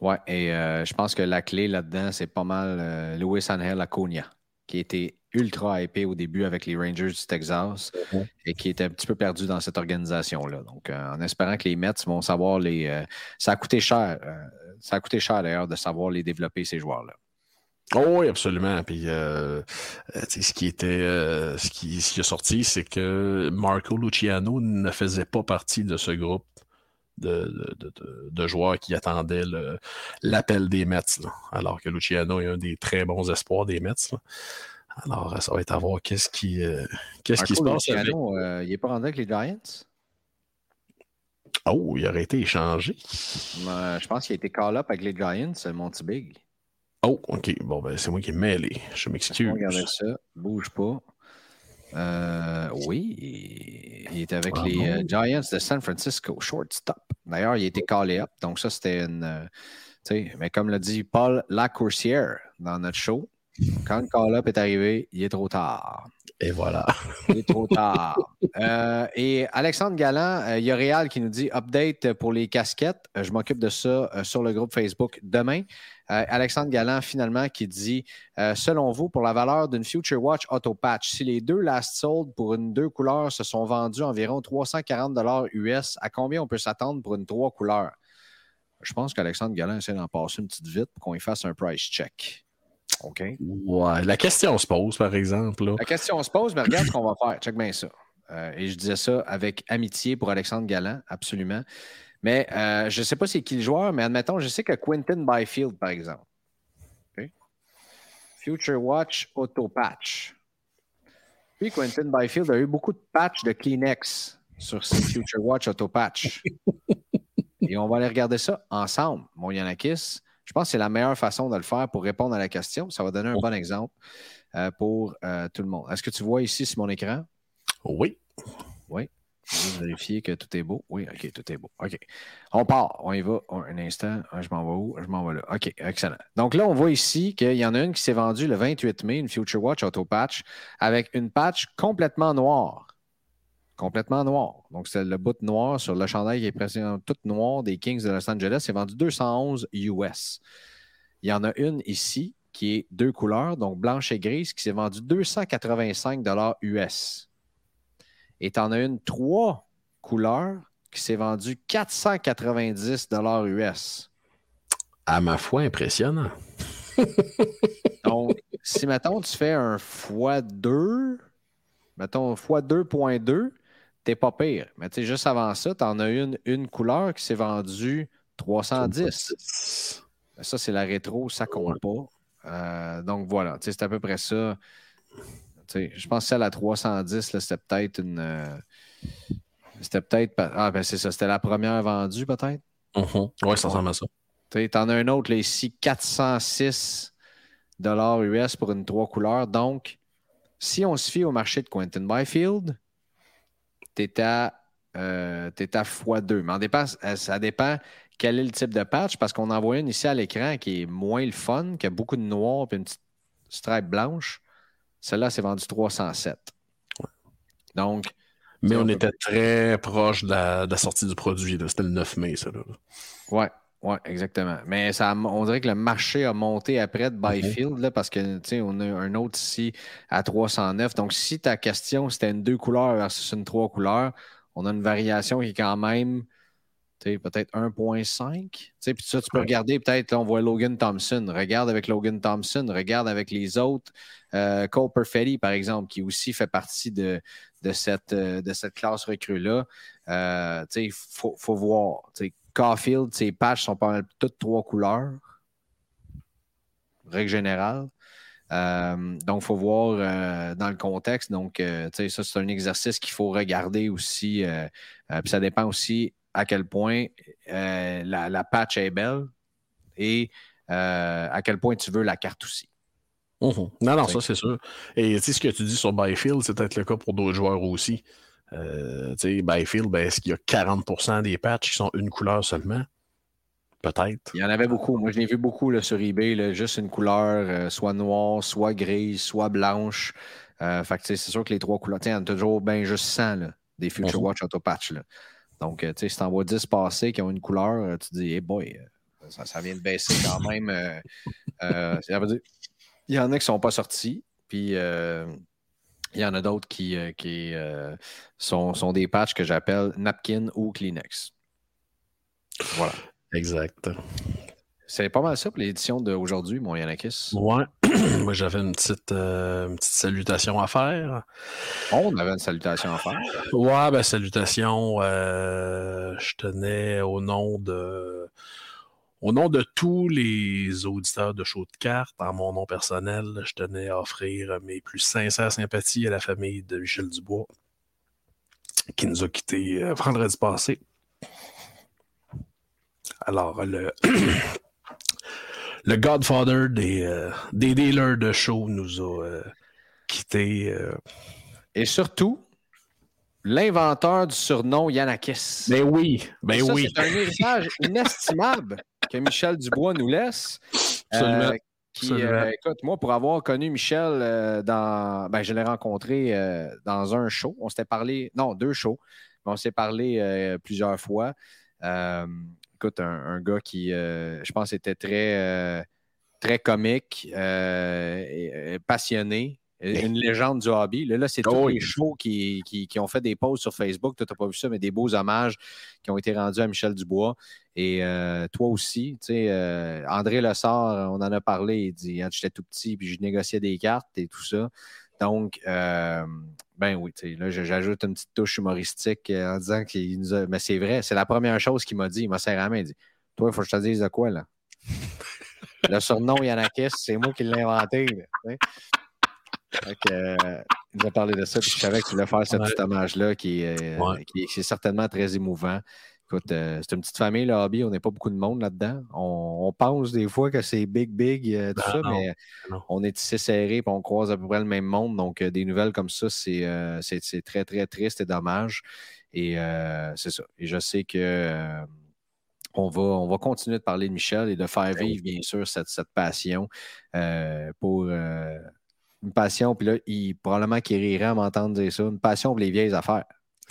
Ouais, et euh, je pense que la clé là-dedans, c'est pas mal Louis Angel Acuna, qui était ultra hypé au début avec les Rangers du Texas Mhm. et qui était un petit peu perdu dans cette organisation-là. Donc, euh, en espérant que les Mets vont savoir les. euh, ça a coûté cher. euh, ça a coûté cher d'ailleurs de savoir les développer, ces joueurs-là. Oh oui, absolument. Puis euh, ce qui était euh, ce, qui, ce qui est sorti, c'est que Marco Luciano ne faisait pas partie de ce groupe de, de, de- de- de joueurs qui attendaient l'appel des Mets. là. Alors que Luciano est un des très bons espoirs des Mets. là. Alors, ça va être à voir qu'est-ce qui, euh, qu'est-ce qui se passe avec. Euh, il n'est pas rendu avec les Giants? Oh, il aurait été échangé. Euh, je pense qu'il a été call-up avec les Giants, euh, Monty Big. Oh, ok. Bon, ben, c'est moi qui ai mêlé. Je m'excuse. Regardez ça. Bouge pas. Euh, oui, il, est avec Ah les euh, Giants de San Francisco, shortstop. D'ailleurs, il a été callé up, donc ça, c'était une. euh, mais comme l'a dit Paul Lacourcière dans notre show, quand le call-up est arrivé, il est trop tard. Et voilà. Il est trop tard. Euh, et Alexandre Galland, euh, il y a Réal qui nous dit update pour les casquettes. Euh, je m'occupe de ça sur le groupe Facebook demain. Alexandre Galland, finalement, qui dit Selon vous, pour la valeur d'une Future Watch Auto Patch, si les deux last sold pour une deux couleurs se sont vendus environ 340 US, à combien on peut s'attendre pour une trois couleurs? Je pense qu'Alexandre Galland essaie d'en passer une petite vite pour qu'on y fasse un price check. OK Ouais. La question se pose, par exemple. là. la question se pose, mais regarde ce qu'on va faire. Check bien ça. Euh, et je disais ça avec amitié pour Alexandre Galland, absolument. Mais euh, je ne sais pas c'est qui le joueur, mais admettons, je sais que Quentin Byfield, par exemple. Future Watch Auto Patch. Puis Quentin Byfield a eu beaucoup de patchs de Kleenex sur ses Future Watch Auto Patch. Et on va aller regarder ça ensemble, mon Yanakis. Je pense que c'est la meilleure façon de le faire pour répondre à la question. Ça va donner un bon exemple euh, pour euh, tout le monde. Est-ce que tu vois ici sur mon écran? Oui. Juste vérifier que tout est beau. Oui, OK, tout est beau. OK. On part. On y va. Un instant. Ah, Je m'en vais où? Je m'en vais là. OK, excellent. Donc là, on voit ici qu'il y en a une qui s'est vendue le 28 mai, une Future Watch Auto Patch, avec une patch complètement noire. Complètement noire. Donc, c'est le bout noir sur le chandail qui est presque tout noir des Kings de Los Angeles. C'est vendu 211 US. Il y en a une ici qui est deux couleurs, donc blanche et grise, qui s'est vendue 285 US. Et tu en as une trois couleurs qui s'est vendue 490 US. À ma foi, impressionnant. Donc, si, mettons, tu fais un x2, mettons x2.2, t'es pas pire. Mais tu sais, juste avant ça, tu en as une, une couleur qui s'est vendue 310. Ça, c'est la rétro, ça compte pas. Euh, donc voilà, tu sais, c'est à peu près ça. Je pense que celle à 310, là, c'était peut-être une. euh, c'était peut-être. Ah, ben c'est ça, c'était la première vendue, peut-être? Mhm. Ouais, ça ressemble à ça. Tu en as un autre là, ici, 406 US pour une trois couleurs. Donc, si on se fie au marché de Quentin Byfield, tu es à, euh, t'es à x2. Mais en dépend, euh, ça dépend quel est le type de patch, parce qu'on en voit une ici à l'écran qui est moins le fun, qui a beaucoup de noir et une petite stripe blanche. Celle-là, c'est vendu 307. Donc, Mais on était très proche de la, de la sortie du produit. C'était le 9 mai, ça. Là. Ouais, ouais, exactement. Mais ça, on dirait que le marché a monté après de Byfield, là, parce que on a un autre ici à 309. Donc, si ta question c'était une deux couleurs versus une trois couleurs, on a une variation qui est quand même peut-être 1.5. Tu sais, Puis ça, tu peux Ouais. regarder, peut-être, là, on voit Logan Thompson. Regarde avec Logan Thompson, regarde avec les autres. Euh, Cole Perfetti, par exemple, qui aussi fait partie de, de, cette, euh, de cette classe recrue-là. Euh, il faut, faut voir. Caulfield, ses patchs sont pas mal toutes trois couleurs. règle générale. Euh, donc, il faut voir euh, dans le contexte. Donc, euh, tu sais, ça, c'est un exercice qu'il faut regarder aussi. puis ça dépend aussi à quel point la, patch est belle et à quel point tu veux la carte aussi. Mhm. Non, non, ça, c'est sûr. Et tu sais, ce que tu dis sur Byfield, c'est peut-être le cas pour d'autres joueurs aussi. Tu sais, Byfield, ben, est-ce qu'il y a 40% des patchs qui sont une couleur seulement? Peut-être. Il y en avait beaucoup. Moi, je l'ai vu beaucoup là, sur eBay, juste une couleur, euh, soit noire, soit grise, soit blanche. Euh, fait c'est sûr que les trois couleurs, il y en a toujours bien juste 100 des Future Watch Auto Patch. Là. Donc, si tu en vois 10 passer qui ont une couleur, euh, tu te dis, hey boy, ça, vient de baisser quand même. il y en a qui ne sont pas sortis, puis il y en a d'autres qui, qui sont, sont, des patchs que j'appelle napkin ou Kleenex. Voilà. Exact. C'est pas mal ça pour l'édition d'aujourd'hui, mon Yanakis. Ouais. Moi, j'avais une petite, euh, une petite salutation à faire. On avait une salutation à faire. Ouais, ben, salutation. Euh, je tenais au nom de. Au nom de tous les auditeurs de show de cartes, en mon nom personnel, je tenais à offrir mes plus sincères sympathies à la famille de Michel Dubois, qui nous a quittés euh, vendredi passé. Alors, le, le Godfather des, euh, des dealers de show nous a euh, quittés. Et surtout, l'inventeur du surnom Yanakis. Ben oui, ben oui. C'est un héritage inestimable que Michel Dubois nous laisse. Absolument. Qui, écoute, moi, pour avoir connu Michel dans. Ben, je l'ai rencontré dans un show. On s'était parlé. Non, deux shows. on s'est parlé plusieurs fois écoute, un, gars qui, euh, je pense, était très, euh, très comique, euh, passionné. Une légende du hobby. Là, c'est tous oh les shows qui, ont fait des posts sur Facebook. Tu n'as pas vu ça, mais des beaux hommages qui ont été rendus à Michel Dubois. Et toi aussi, tu sais, André Lessard, on en a parlé. Il dit J'étais tout petit, puis je négociais des cartes et tout ça. Donc, ben oui, là, j'ajoute une petite touche humoristique euh, en disant qu'il nous a. Mais c'est vrai, c'est la première chose qu'il m'a dit. Il m'a serré la main. Il dit Toi, il faut que je te dise de quoi, là? Le surnom Yanakis, c'est moi qui l'ai inventé. Donc, euh, il m'a parlé de ça, puis je savais qu'il voulait faire ce petit hommage-là qui, qui, est certainement très émouvant. Écoute, euh, c'est une petite famille, le hobby. On n'est pas beaucoup de monde là-dedans. On, pense des fois que c'est big, big, euh, tout ben ça, mais on est ici serré et on croise à peu près le même monde. Donc, euh, des nouvelles comme ça, c'est très, très triste et dommage. Et c'est ça. Et je sais que. on va, on va continuer de parler de Michel et de faire ben vivre, bien sûr, cette, cette passion pour une passion. Puis là, il, probablement qu'il rirait à m'entendre dire ça, une passion pour les vieilles affaires.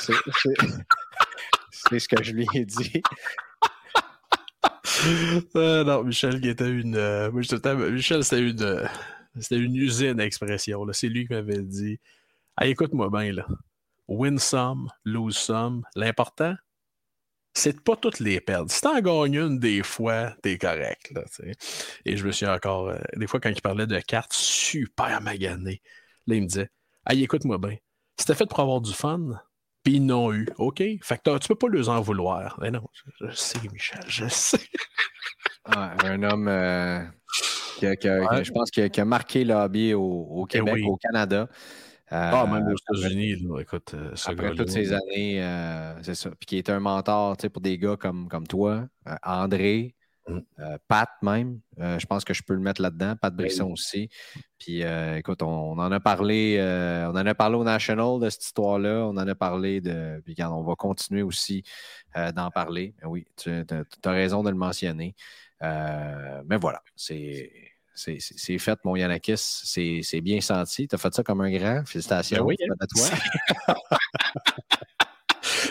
c'est, ce que je lui ai dit. Ah, non, Michel qui était une. Euh, Michel, c'était une. Euh, c'était une usine d'expression. C'est lui qui m'avait dit écoute-moi bien, là. Win some, lose some. L'important, c'est de pas toutes les perdre. Si t'en gagnes une des fois, t'es correct. Là, Et je me suis encore. Euh, des fois, quand il parlait de cartes super maganées, là, il me disait écoute-moi bien. C'était fait pour avoir du fun, puis ils n'ont eu. OK? Fait que tu peux pas les en vouloir. Mais non, je, sais, Michel, je sais. un homme euh, qui, je pense, qui a, marqué le hobby au, eh Québec, au Canada. Ah, même aux euh, États-Unis, écoute, euh, après toutes ces années, c'est ça. Puis qui est un mentor pour des gars comme, comme toi, André, Mm. Euh, Pat même, euh, je pense que je peux le mettre là-dedans. Pat ben Brisson aussi. Puis euh, écoute, on, en a parlé, on en a parlé au National de cette histoire-là. On en a parlé de. Puis on va continuer aussi d'en parler. oui, tu as, raison de le mentionner. mais voilà, c'est. C'est fait, mon Yanakis. C'est bien senti. Tu as fait ça comme un grand. Félicitations ben oui, à toi.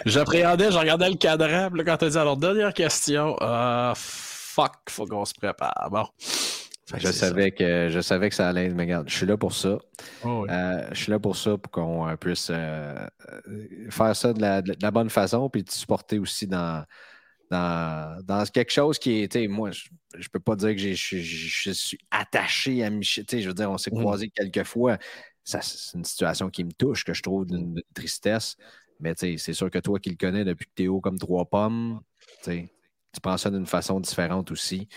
J'appréhendais, je regardais le cadran. quand tu as dit alors, dernière question. Uh, fuck, faut qu'on se prépare. Bon. je savais, que, je savais que ça allait. Mais regarde, je suis là pour ça. Oh, euh, je suis là pour ça, pour qu'on euh, puisse euh, faire ça de la, bonne façon, puis te supporter aussi dans, dans, quelque chose qui est, moi, je, ne peux pas dire que je, suis attaché à Michel. Je veux dire, on s'est mm. croisés quelques fois. c'est une situation qui me touche, que je trouve d'une tristesse. Mais c'est sûr que toi qui le connais depuis que tu es haut comme trois pommes, tu prends ça d'une façon différente aussi.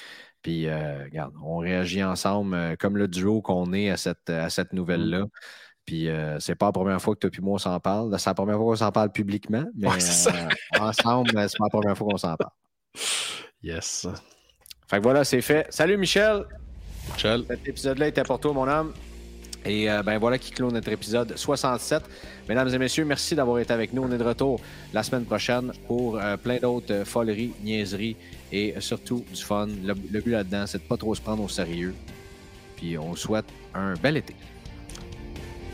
Puis, euh, regarde, on réagit ensemble euh, comme le duo qu'on est à cette, à cette nouvelle-là. Puis, euh, c'est pas la première fois que toi et moi on s'en parle. C'est la première fois qu'on s'en parle publiquement, mais Ouais, euh, ensemble, c'est pas la première fois qu'on s'en parle. Yes. Fait que voilà, c'est fait. Salut Michel! Michel. Cet épisode-là était pour toi, mon homme. Et euh, ben voilà qui clôt notre épisode 67. Mesdames et messieurs, merci d'avoir été avec nous. On est de retour la semaine prochaine pour euh, plein d'autres euh, foleries, niaiseries et surtout du fun. Le, le but là-dedans, c'est de pas trop se prendre au sérieux. Puis on vous souhaite un bel été.